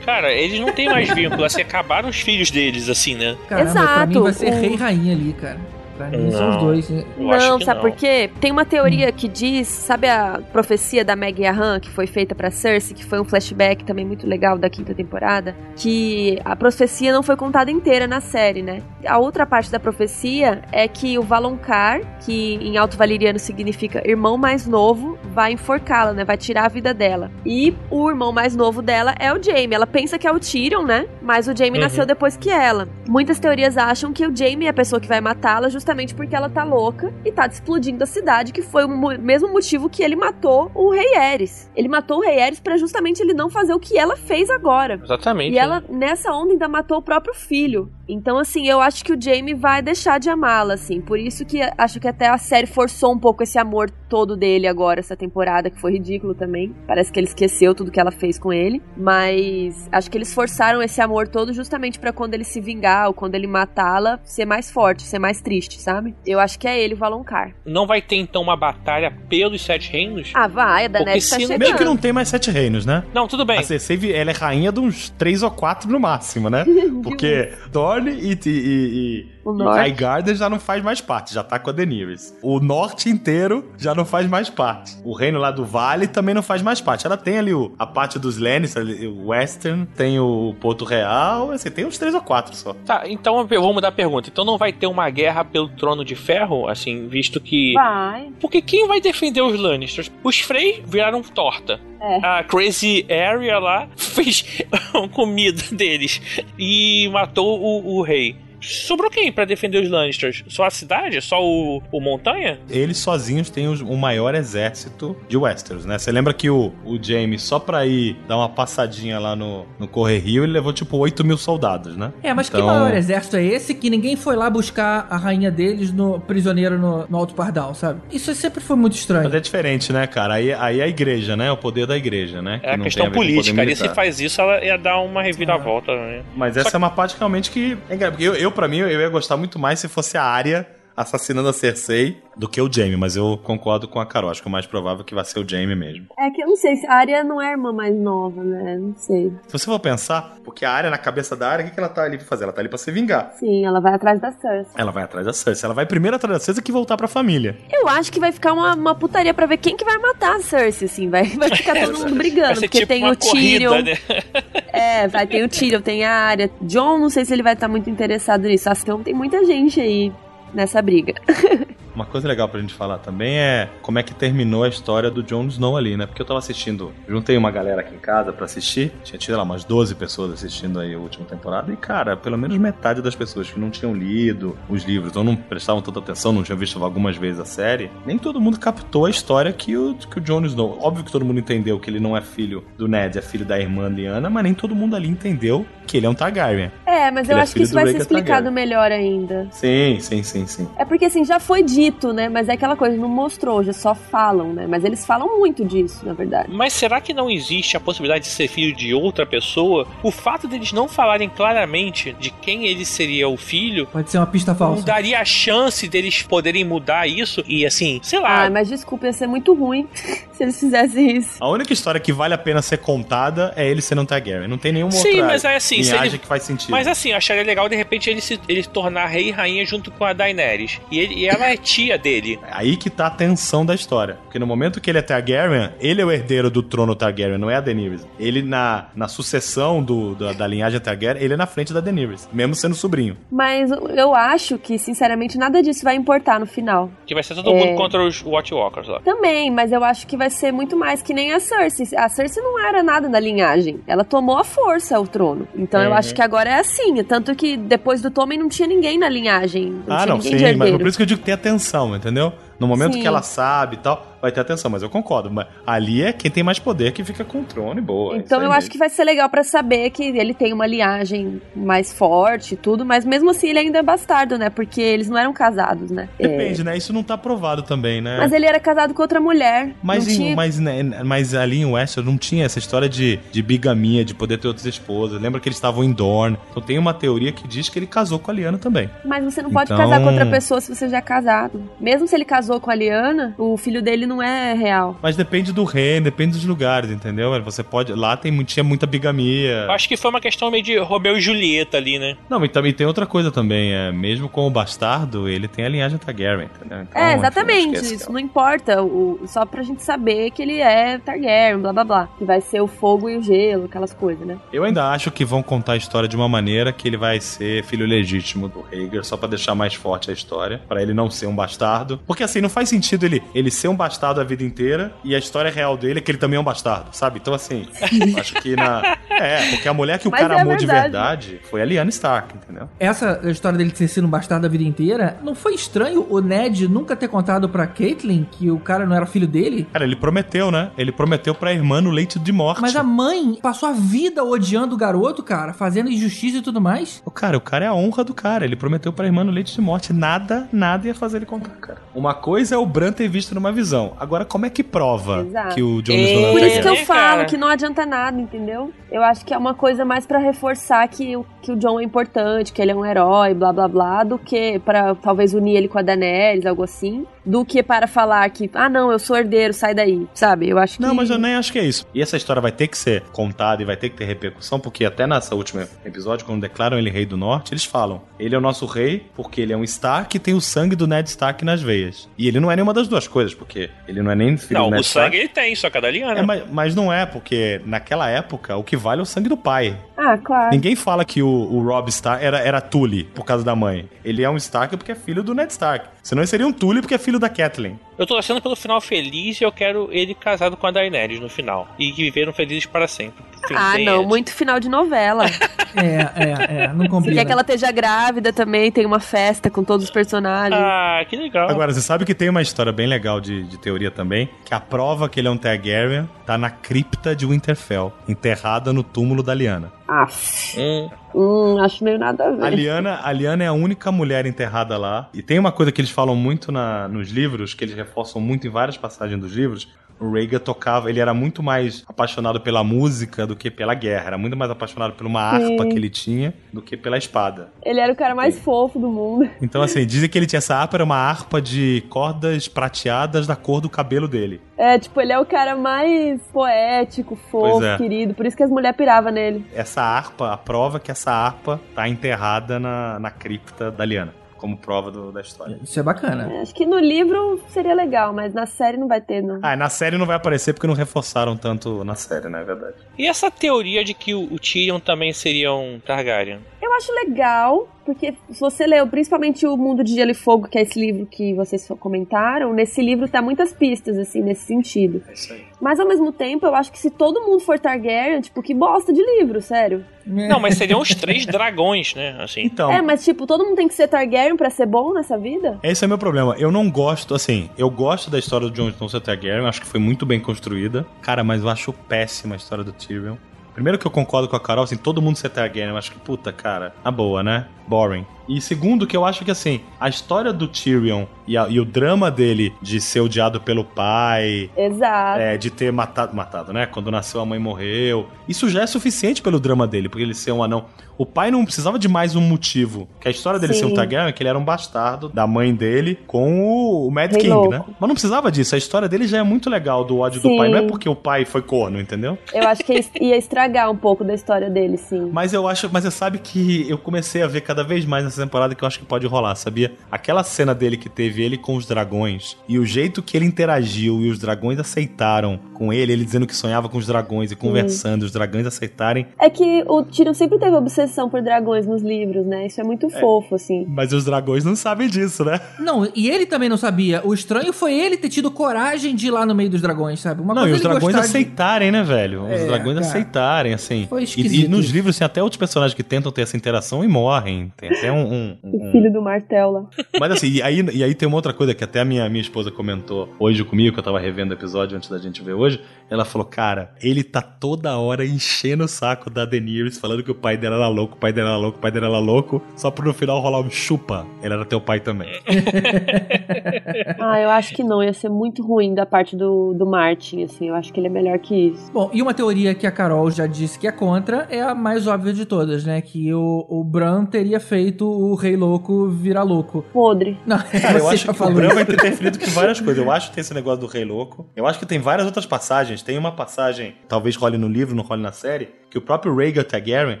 Cara, eles não têm mais vínculo, assim, acabaram os filhos deles, assim, né? Caramba, pra mim Exato, vai ser o- rei e rainha ali, cara. Pra mim são os Não. dois. né? Não, sabe não. por quê? Tem uma teoria que diz, sabe a profecia da Meg Yahan que foi feita pra Cersei, que foi um flashback também muito legal da quinta temporada, que a profecia não foi contada inteira na série, né? A outra parte da profecia é que o Valonqar, que em alto valeriano significa irmão mais novo, vai enforcá-la, né? Vai tirar a vida dela. E o irmão mais novo dela é o Jaime. Ela pensa que é o Tyrion, né? Mas o Jaime Uhum. nasceu depois que ela. Muitas teorias acham que o Jaime é a pessoa que vai matá-la justamente porque ela tá louca e tá explodindo a cidade, que foi o mo- mesmo motivo que ele matou o Rei Eres. Ele matou o Rei Eres pra justamente ele não fazer o que ela fez agora. Exatamente. E ela, nessa onda, ainda matou o próprio filho. Então, assim, eu acho que o Jaime vai deixar de amá-la, assim. Por isso que acho que até a série forçou um pouco esse amor todo dele agora, essa temporada, que foi ridículo também. Parece que ele esqueceu tudo que ela fez com ele. Mas acho que eles forçaram esse amor todo justamente pra quando ele se vingar ou quando ele matá-la, ser mais forte, ser mais triste, sabe? Eu acho que é ele, o Valonqar. Não vai ter, então, uma batalha pelos Sete Reinos? Ah, vai, a Daenerys tá se- chegando. Meio que não tem mais sete reinos, né? Não, tudo bem. A Cersei, ela é rainha de uns três ou quatro no máximo, né? Porque Dorne e, e, e, O norte. Highgarden já não faz mais parte, já tá com a Daenerys. O norte inteiro já não faz mais parte. O reino lá do vale também não faz mais parte. Ela tem ali o, a parte dos Lannister, ali, o Western, tem o Porto Real, assim, tem uns três ou quatro só. Tá, então eu vou mudar a pergunta. Então não vai ter uma guerra pelo trono de ferro, assim, visto que. Vai. Porque quem vai defender os Lannisters? Os Frey viraram torta. É. A Crazy Area lá fez comida deles e matou o, o rei. Sobrou quem pra defender os Lannisters? Só a cidade? Só o, o Montanha? Eles sozinhos têm os- o maior exército de Westeros, né? Você lembra que o, o Jaime, só pra ir dar uma passadinha lá no, no Correr Rio, ele levou tipo 8 mil soldados, né? É, mas que Então- maior exército é esse que ninguém foi lá buscar a rainha deles no prisioneiro no, no Alto Pardal, sabe? Isso sempre foi muito estranho. Mas é diferente, né, cara? Aí, aí a igreja, né? O poder da igreja, né? É Que a não questão tem a política. Ali se faz isso, ela ia dar uma reviravolta. Né? Mas essa é uma parte realmente que. é Eu, eu para mim, eu ia gostar muito mais se fosse a área assassinando a Cersei do que o Jaime, mas eu concordo com a Carol. Acho que o mais provável é que vai ser o Jaime mesmo. É que eu não sei, se a Arya não é a irmã mais nova, né? Não sei. Se você for pensar, porque a área na cabeça da área, o que que ela tá ali pra fazer? Ela tá ali pra se vingar. Sim, ela vai atrás da Cersei. Ela vai atrás da Cersei. Ela vai primeiro atrás da Cersei que voltar pra família. Eu acho que vai ficar uma, uma putaria pra ver quem que vai matar a Cersei, assim. Vai, vai ficar todo mundo brigando. Ser porque tipo tem uma o corrida, Tyrion. né? É, vai ter o Tyrion, tem a Arya. John, não sei se ele vai estar muito interessado nisso. Então tem muita gente aí nessa briga. Uma coisa legal pra gente falar também é como é que terminou a história do Jon Snow ali, né? Porque eu tava assistindo, juntei uma galera aqui em casa pra assistir, tinha tido lá umas 12 pessoas assistindo aí a última temporada, e cara, pelo menos metade das pessoas que não tinham lido os livros ou não prestavam tanta atenção, não tinham visto algumas vezes a série, nem todo mundo captou a história que o, que o Jon Snow. Óbvio que todo mundo entendeu que ele não é filho do Ned, é filho da irmã Lyanna, mas nem todo mundo ali entendeu que ele é um Targaryen. É, mas eu é acho que isso vai ser explicado Targaryen. melhor ainda. Sim, sim, sim, sim. É porque assim, já foi dito, né? Mas é aquela coisa, não mostrou, já só falam, né? Mas eles falam muito disso, na verdade. Mas será que não existe a possibilidade de ser filho de outra pessoa? O fato deles não falarem claramente de quem ele seria o filho Pode ser uma pista não falsa. daria a chance deles poderem mudar isso e assim, sei lá. Ah, mas desculpa, ia ser muito ruim se eles fizessem isso. A única história que vale a pena ser contada é ele sendo um Targaryen. Não tem nenhuma Sim, outra mas é assim, se linhagem ele- que faz sentido. Mas assim, eu acharia legal de repente ele se ele tornar rei e rainha junto com a Daenerys. E, ele- e ela é tia dele. Aí que tá a tensão da história. Porque no momento que ele é Targaryen, ele é o herdeiro do trono Targaryen, não é a Daenerys. Ele, na, na sucessão do, da, da linhagem Targaryen, ele é na frente da Daenerys, mesmo sendo sobrinho. Mas eu acho que, sinceramente, nada disso vai importar no final. Que vai ser todo É. mundo contra os Watch Walkers lá. Também, mas eu acho que vai ser muito mais que nem a Cersei. A Cersei não era nada da linhagem. Ela tomou a força o trono. Então eu Uhum. acho que agora é assim. Tanto que depois do Tommen não tinha ninguém na linhagem. Não ah, não, sim, mas por isso que eu digo que tem atenção, entendeu? No momento Sim. que ela sabe e tal, vai ter atenção, mas eu concordo. Mas ali é quem tem mais poder que fica com o trono e boa. é Então eu aí acho que vai ser legal pra saber que ele tem uma linhagem mais forte e tudo, mas mesmo assim ele ainda é bastardo, né? Porque eles não eram casados, né? É. Depende, né? Isso não tá provado também, né? Mas ele era casado com outra mulher. Mas, em- tinha... mas, né, mas ali em Westeros não tinha essa história de, de bigamia, de poder ter outras esposas. Lembra que eles estavam em Dorne. Então tem uma teoria que diz que ele casou com a Liana também. Mas você não pode Então- casar com outra pessoa se você já é casado. Mesmo se ele casou com a Liana, o filho dele não é real. Mas depende do reino, depende dos lugares, entendeu? Você pode. Lá tem, tinha muita bigamia. Eu acho que foi uma questão meio de Romeu e Julieta ali, né? Não, e também tem outra coisa também. É, mesmo com o bastardo, ele tem a linhagem Targaryen, entendeu? Então, é, enfim, exatamente. Isso é não importa. O, só pra gente saber que ele é Targaryen, blá blá blá. Que vai ser o fogo e o gelo, aquelas coisas, né? Eu ainda acho que vão contar a história de uma maneira que ele vai ser filho legítimo do Rhaegar, só pra deixar mais forte a história, Pra ele não ser um bastardo. Porque assim, não faz sentido ele, ele ser um bastardo a vida inteira e a história real dele é que ele também é um bastardo, sabe? Então assim, acho que na É, porque a mulher que o Mas cara é amou de verdade. verdade foi a Lyanna Stark, entendeu? Essa história dele ter sido um bastardo a vida inteira, não foi estranho o Ned nunca ter contado pra Caitlyn que o cara não era filho dele? Cara, ele prometeu, né? Ele prometeu pra irmã no leito de morte. Mas a mãe passou a vida odiando o garoto, cara, fazendo injustiça e tudo mais. O cara, o cara é a honra do cara. Ele prometeu pra irmã no leite de morte. Nada, nada ia fazer ele contar, cara. Uma coisa é o Bran ter visto numa visão. Agora, como é que prova Exato. que o Jon É, não Por é isso que eu falo cara. que não adianta nada, entendeu? Eu acho que é uma coisa mais pra reforçar que, o- que o John é importante, que ele é um herói, blá blá blá, do que pra talvez unir ele com a Daenerys, algo assim. Do que para falar que, ah, não, eu sou herdeiro, sai daí, sabe? Eu acho que. Não, mas eu nem acho que é isso. E essa história vai ter que ser contada e vai ter que ter repercussão, porque até nessa última episódio, quando declaram ele rei do norte, eles falam: ele é o nosso rei porque ele é um Stark e tem o sangue do Ned Stark nas veias. E ele não é nenhuma das duas coisas, porque ele não é nem filho Não, do Ned o sangue Stark. ele tem, só que a da Liana. É, mas, mas não é, porque naquela época o que vale é o sangue do pai. Ah, claro. Ninguém fala que o, o Rob Stark era, era Tully por causa da mãe. Ele é um Stark porque é filho do Ned Stark. Senão ele seria um Tully porque é filho da Catelyn. Eu tô torcendo pelo final feliz e eu quero ele casado com a Daenerys no final. E que viveram felizes para sempre. Ah, não, muito final de novela. É, é, é, não Você combina. quer que ela esteja grávida também, tem uma festa com todos os personagens. Ah, que legal. Agora, você sabe que tem uma história bem legal de, de teoria também, que a prova que ele é um Targaryen tá na cripta de Winterfell, enterrada no túmulo da Lyanna. Aff. Hum, Hum, acho meio nada a ver. A Lyanna, a Lyanna é a única mulher enterrada lá. E tem uma coisa que eles falam muito na- nos livros, que eles reforçam muito em várias passagens dos livros. O Rhaegar tocava, ele era muito mais apaixonado pela música do que pela guerra. Era muito mais apaixonado por uma harpa Sim. que ele tinha do que pela espada. Ele era o cara mais fofo do mundo. Então, assim, dizem que ele tinha essa harpa, era uma harpa de cordas prateadas da cor do cabelo dele. É, tipo, ele é o cara mais poético, fofo, é. querido. Por isso que as mulheres piravam nele. Essa harpa, a prova que essa harpa tá enterrada na, na cripta da Lyanna, como prova do- da história. Isso é bacana. É, acho que no livro seria legal, mas na série não vai ter, não. Ah, na série não vai aparecer porque não reforçaram tanto na série, né? É verdade. E essa teoria de que o o Tyrion também seria um Targaryen? Eu acho legal, porque se você leu principalmente o Mundo de Gelo e Fogo, que é esse livro que vocês comentaram, nesse livro tá muitas pistas, assim, nesse sentido. É isso aí. Mas ao mesmo tempo, eu acho que se todo mundo for Targaryen, tipo, que bosta de livro, sério. Não, mas seriam os três dragões, né? Assim. Então, É, mas tipo, todo mundo tem que ser Targaryen pra ser bom nessa vida? esse é o meu problema. Eu não gosto, assim, eu gosto da história do Jon Snow ser Targaryen, acho que foi muito bem construída. Cara, mas eu acho péssima a história do Tyrion. Primeiro que eu concordo com a Carol, assim, todo mundo ser Targaryen, eu acho que, puta, cara, na boa, né? Boring. E segundo, que eu acho que, assim, a história do Tyrion e, a- e o drama dele de ser odiado pelo pai, Exato. é, de ter matado, matado, né? Quando nasceu a mãe morreu. Isso já é suficiente pelo drama dele, porque ele ser um anão. O pai não precisava de mais um motivo. Que a história dele Sim. ser um Targaryen é que ele era um bastardo da mãe dele com o, o Mad Rei King, louco. né? Mas não precisava disso. A história dele já é muito legal do ódio do Sim. pai. Não é porque o pai foi corno, entendeu? Eu acho que ia estragar um pouco da história dele, sim. Mas eu acho, mas você sabe que eu comecei a ver cada vez mais nessa temporada que eu acho que pode rolar, sabia? Aquela cena dele que teve ele com os dragões e o jeito que ele interagiu e os dragões aceitaram com ele, ele dizendo que sonhava com os dragões e conversando, os dragões aceitarem, É que o Tyrion sempre teve obsessão por dragões nos livros, né? Isso é muito fofo, assim. mas os dragões não sabem disso, né? Não, e ele também não sabia. O estranho foi ele ter tido coragem de ir lá no meio dos dragões, sabe? Uma não, e os dragões gostar de- aceitarem, né, velho? Os É, dragões cara. aceitarem, assim. Foi E, esquisito e nos livros tem até outros personagens que tentam ter essa interação e morrem. Tem até um. um- O um- filho do martel lá. Mas assim, e aí, e aí tem uma outra coisa que até a minha, minha esposa comentou hoje comigo, que eu tava revendo o episódio antes da gente ver hoje. Ela falou, cara, ele tá toda hora enchendo o saco da Daenerys, falando que o pai dela era louco, o pai dela era louco, o pai dela era louco, só pro no final rolar um chupa. Ele era teu pai também. Ah, eu acho que não. Ia ser muito ruim da parte do, do Martin, assim. Eu acho que ele é melhor que isso. Bom, e uma teoria que a Carol já disse que é contra é a mais óbvia de todas, né? Que o, o Bran teria feito o Rei Louco virar louco. Podre. Não, Cara, eu acho que o falou Bran isso. vai ter interferido com várias coisas. Eu acho que tem esse negócio do Rei Louco. Eu acho que tem várias outras passagens. Tem uma passagem, talvez role no livro, não role na série, que o próprio Rhaegar Targaryen,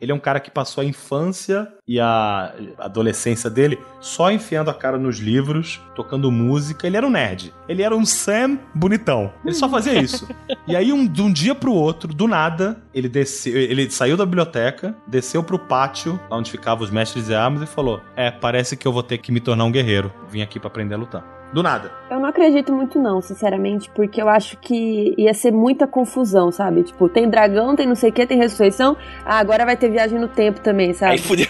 ele é um cara que passou a infância e a adolescência dele só enfiando a cara nos livros, tocando música. Ele era um nerd. Ele era um Sam bonitão. Ele só fazia isso. E aí, um, de um dia pro outro, do nada, ele desceu, ele saiu da biblioteca, desceu pro pátio, lá onde ficavam os mestres de armas, e falou: É, parece que eu vou ter que me tornar um guerreiro. Vim aqui pra aprender a lutar. Do nada. Eu não acredito muito, não, sinceramente, porque eu acho que ia ser muita confusão, sabe? Tipo, tem dragão, tem não sei o que, tem ressurreição. Ah, agora vai ter viagem no tempo também, Aí sabe? fudeu.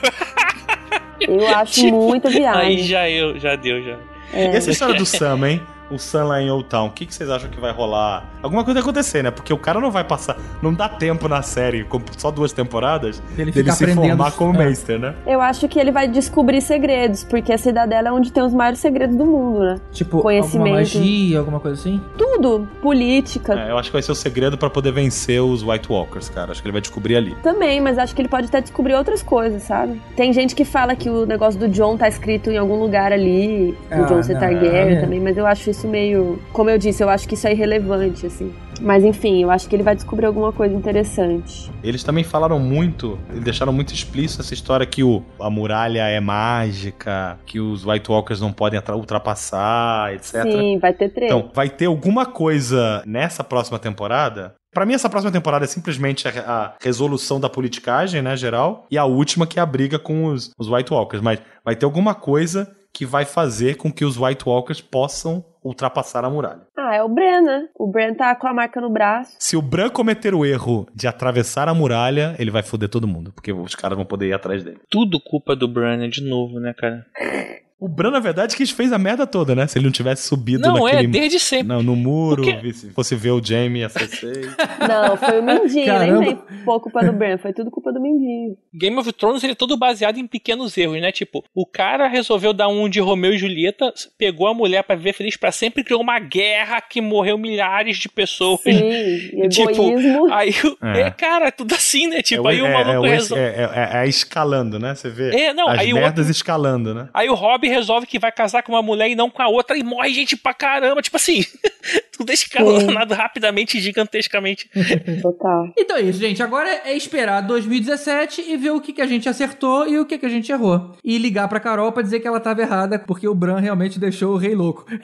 Eu acho Tipo, muita Aí viagem. já eu, já deu, já. É. E essa história do Sam, hein? O Sam lá em Old Town, o que, que vocês acham que vai rolar? Alguma coisa vai acontecer, né? Porque o cara não vai passar. Não dá tempo na série, com só duas temporadas, Ele dele se formar como é. Meister, né? Eu acho que ele vai descobrir segredos, porque a cidadela é onde tem os maiores segredos do mundo, né? Tipo, Conhecimento. alguma magia, alguma coisa assim? Tudo. Política. É, eu acho que vai ser o segredo pra poder vencer os White Walkers, cara. Acho que ele vai descobrir ali. Também, mas acho que ele pode até descobrir outras coisas, sabe? Tem gente que fala que o negócio do John tá escrito em algum lugar ali, do Ah, John ser Targaryen é. também, mas eu acho isso meio. Como eu disse, eu acho que isso é irrelevante, assim. Mas enfim, eu acho que ele vai descobrir alguma coisa interessante. Eles também falaram muito, deixaram muito explícito essa história que o, a muralha é mágica, que os White Walkers não podem ultrapassar, etc. Sim, vai ter treta. Então, vai ter alguma coisa nessa próxima temporada? Pra mim, essa próxima temporada é simplesmente a, a resolução da politicagem, né, geral, e a última que é a briga com os, os White Walkers. Mas vai ter alguma coisa que vai fazer com que os White Walkers possam ultrapassar a muralha. Ah, é o Bran, né? O Bran tá com a marca no braço. Se o Bran cometer o erro de atravessar a muralha, ele vai foder todo mundo, porque os caras vão poder ir atrás dele. Tudo culpa do Bran, né, de novo, né, cara? O Bran, na verdade, que fez a merda toda, né? Se ele não tivesse subido Não, é, naquele... desde sempre. Não, no muro, Porque- se fosse ver o Jaime e a Cersei. Não, foi o Mindinho, Caramba. nem foi culpa do Bran, foi tudo culpa do Mindinho. Game of Thrones ele é todo baseado em pequenos erros, né? Tipo, o cara resolveu dar um de Romeu e Julieta, pegou a mulher pra viver feliz pra sempre, criou uma guerra que morreu milhares de pessoas. Sim, e Tipo. Aí, o- É. é, cara, tudo assim, né? Tipo, é, aí o é, maluco é, resolve. é, é, é escalando, né? Você vê É, não, as aí o merdas outro- escalando, né? Aí o Rob resolve que vai casar com uma mulher e não com a outra e morre gente pra caramba. Tipo assim, tudo escalonado rapidamente e gigantescamente. Total. Então é isso, gente. Agora é esperar 2017 e ver o que, que a gente acertou e o que, que a gente errou. E ligar pra Carol pra dizer que ela tava errada, porque o Bran realmente deixou o rei louco.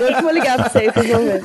Eu que vou ligar pra vocês, vocês vão ver.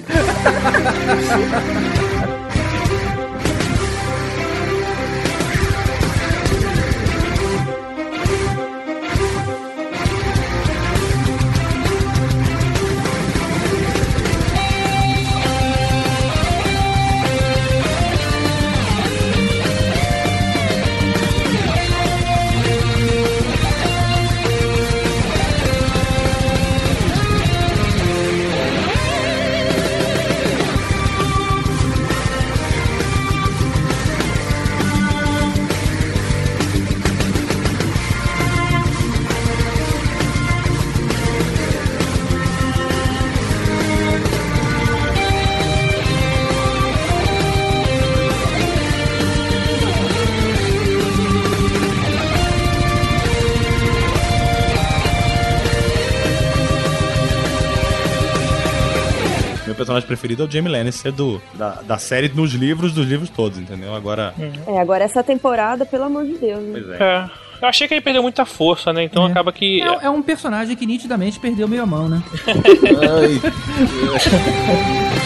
Personagem preferido é o Jamie Lannister do, da, da série nos livros, dos livros todos, entendeu? Agora, É, agora essa temporada, pelo amor de Deus. Né? pois é. É. Eu achei que ele perdeu muita força, né? Então É. acaba que. É, é um personagem que nitidamente perdeu meio a mão, né? Ai,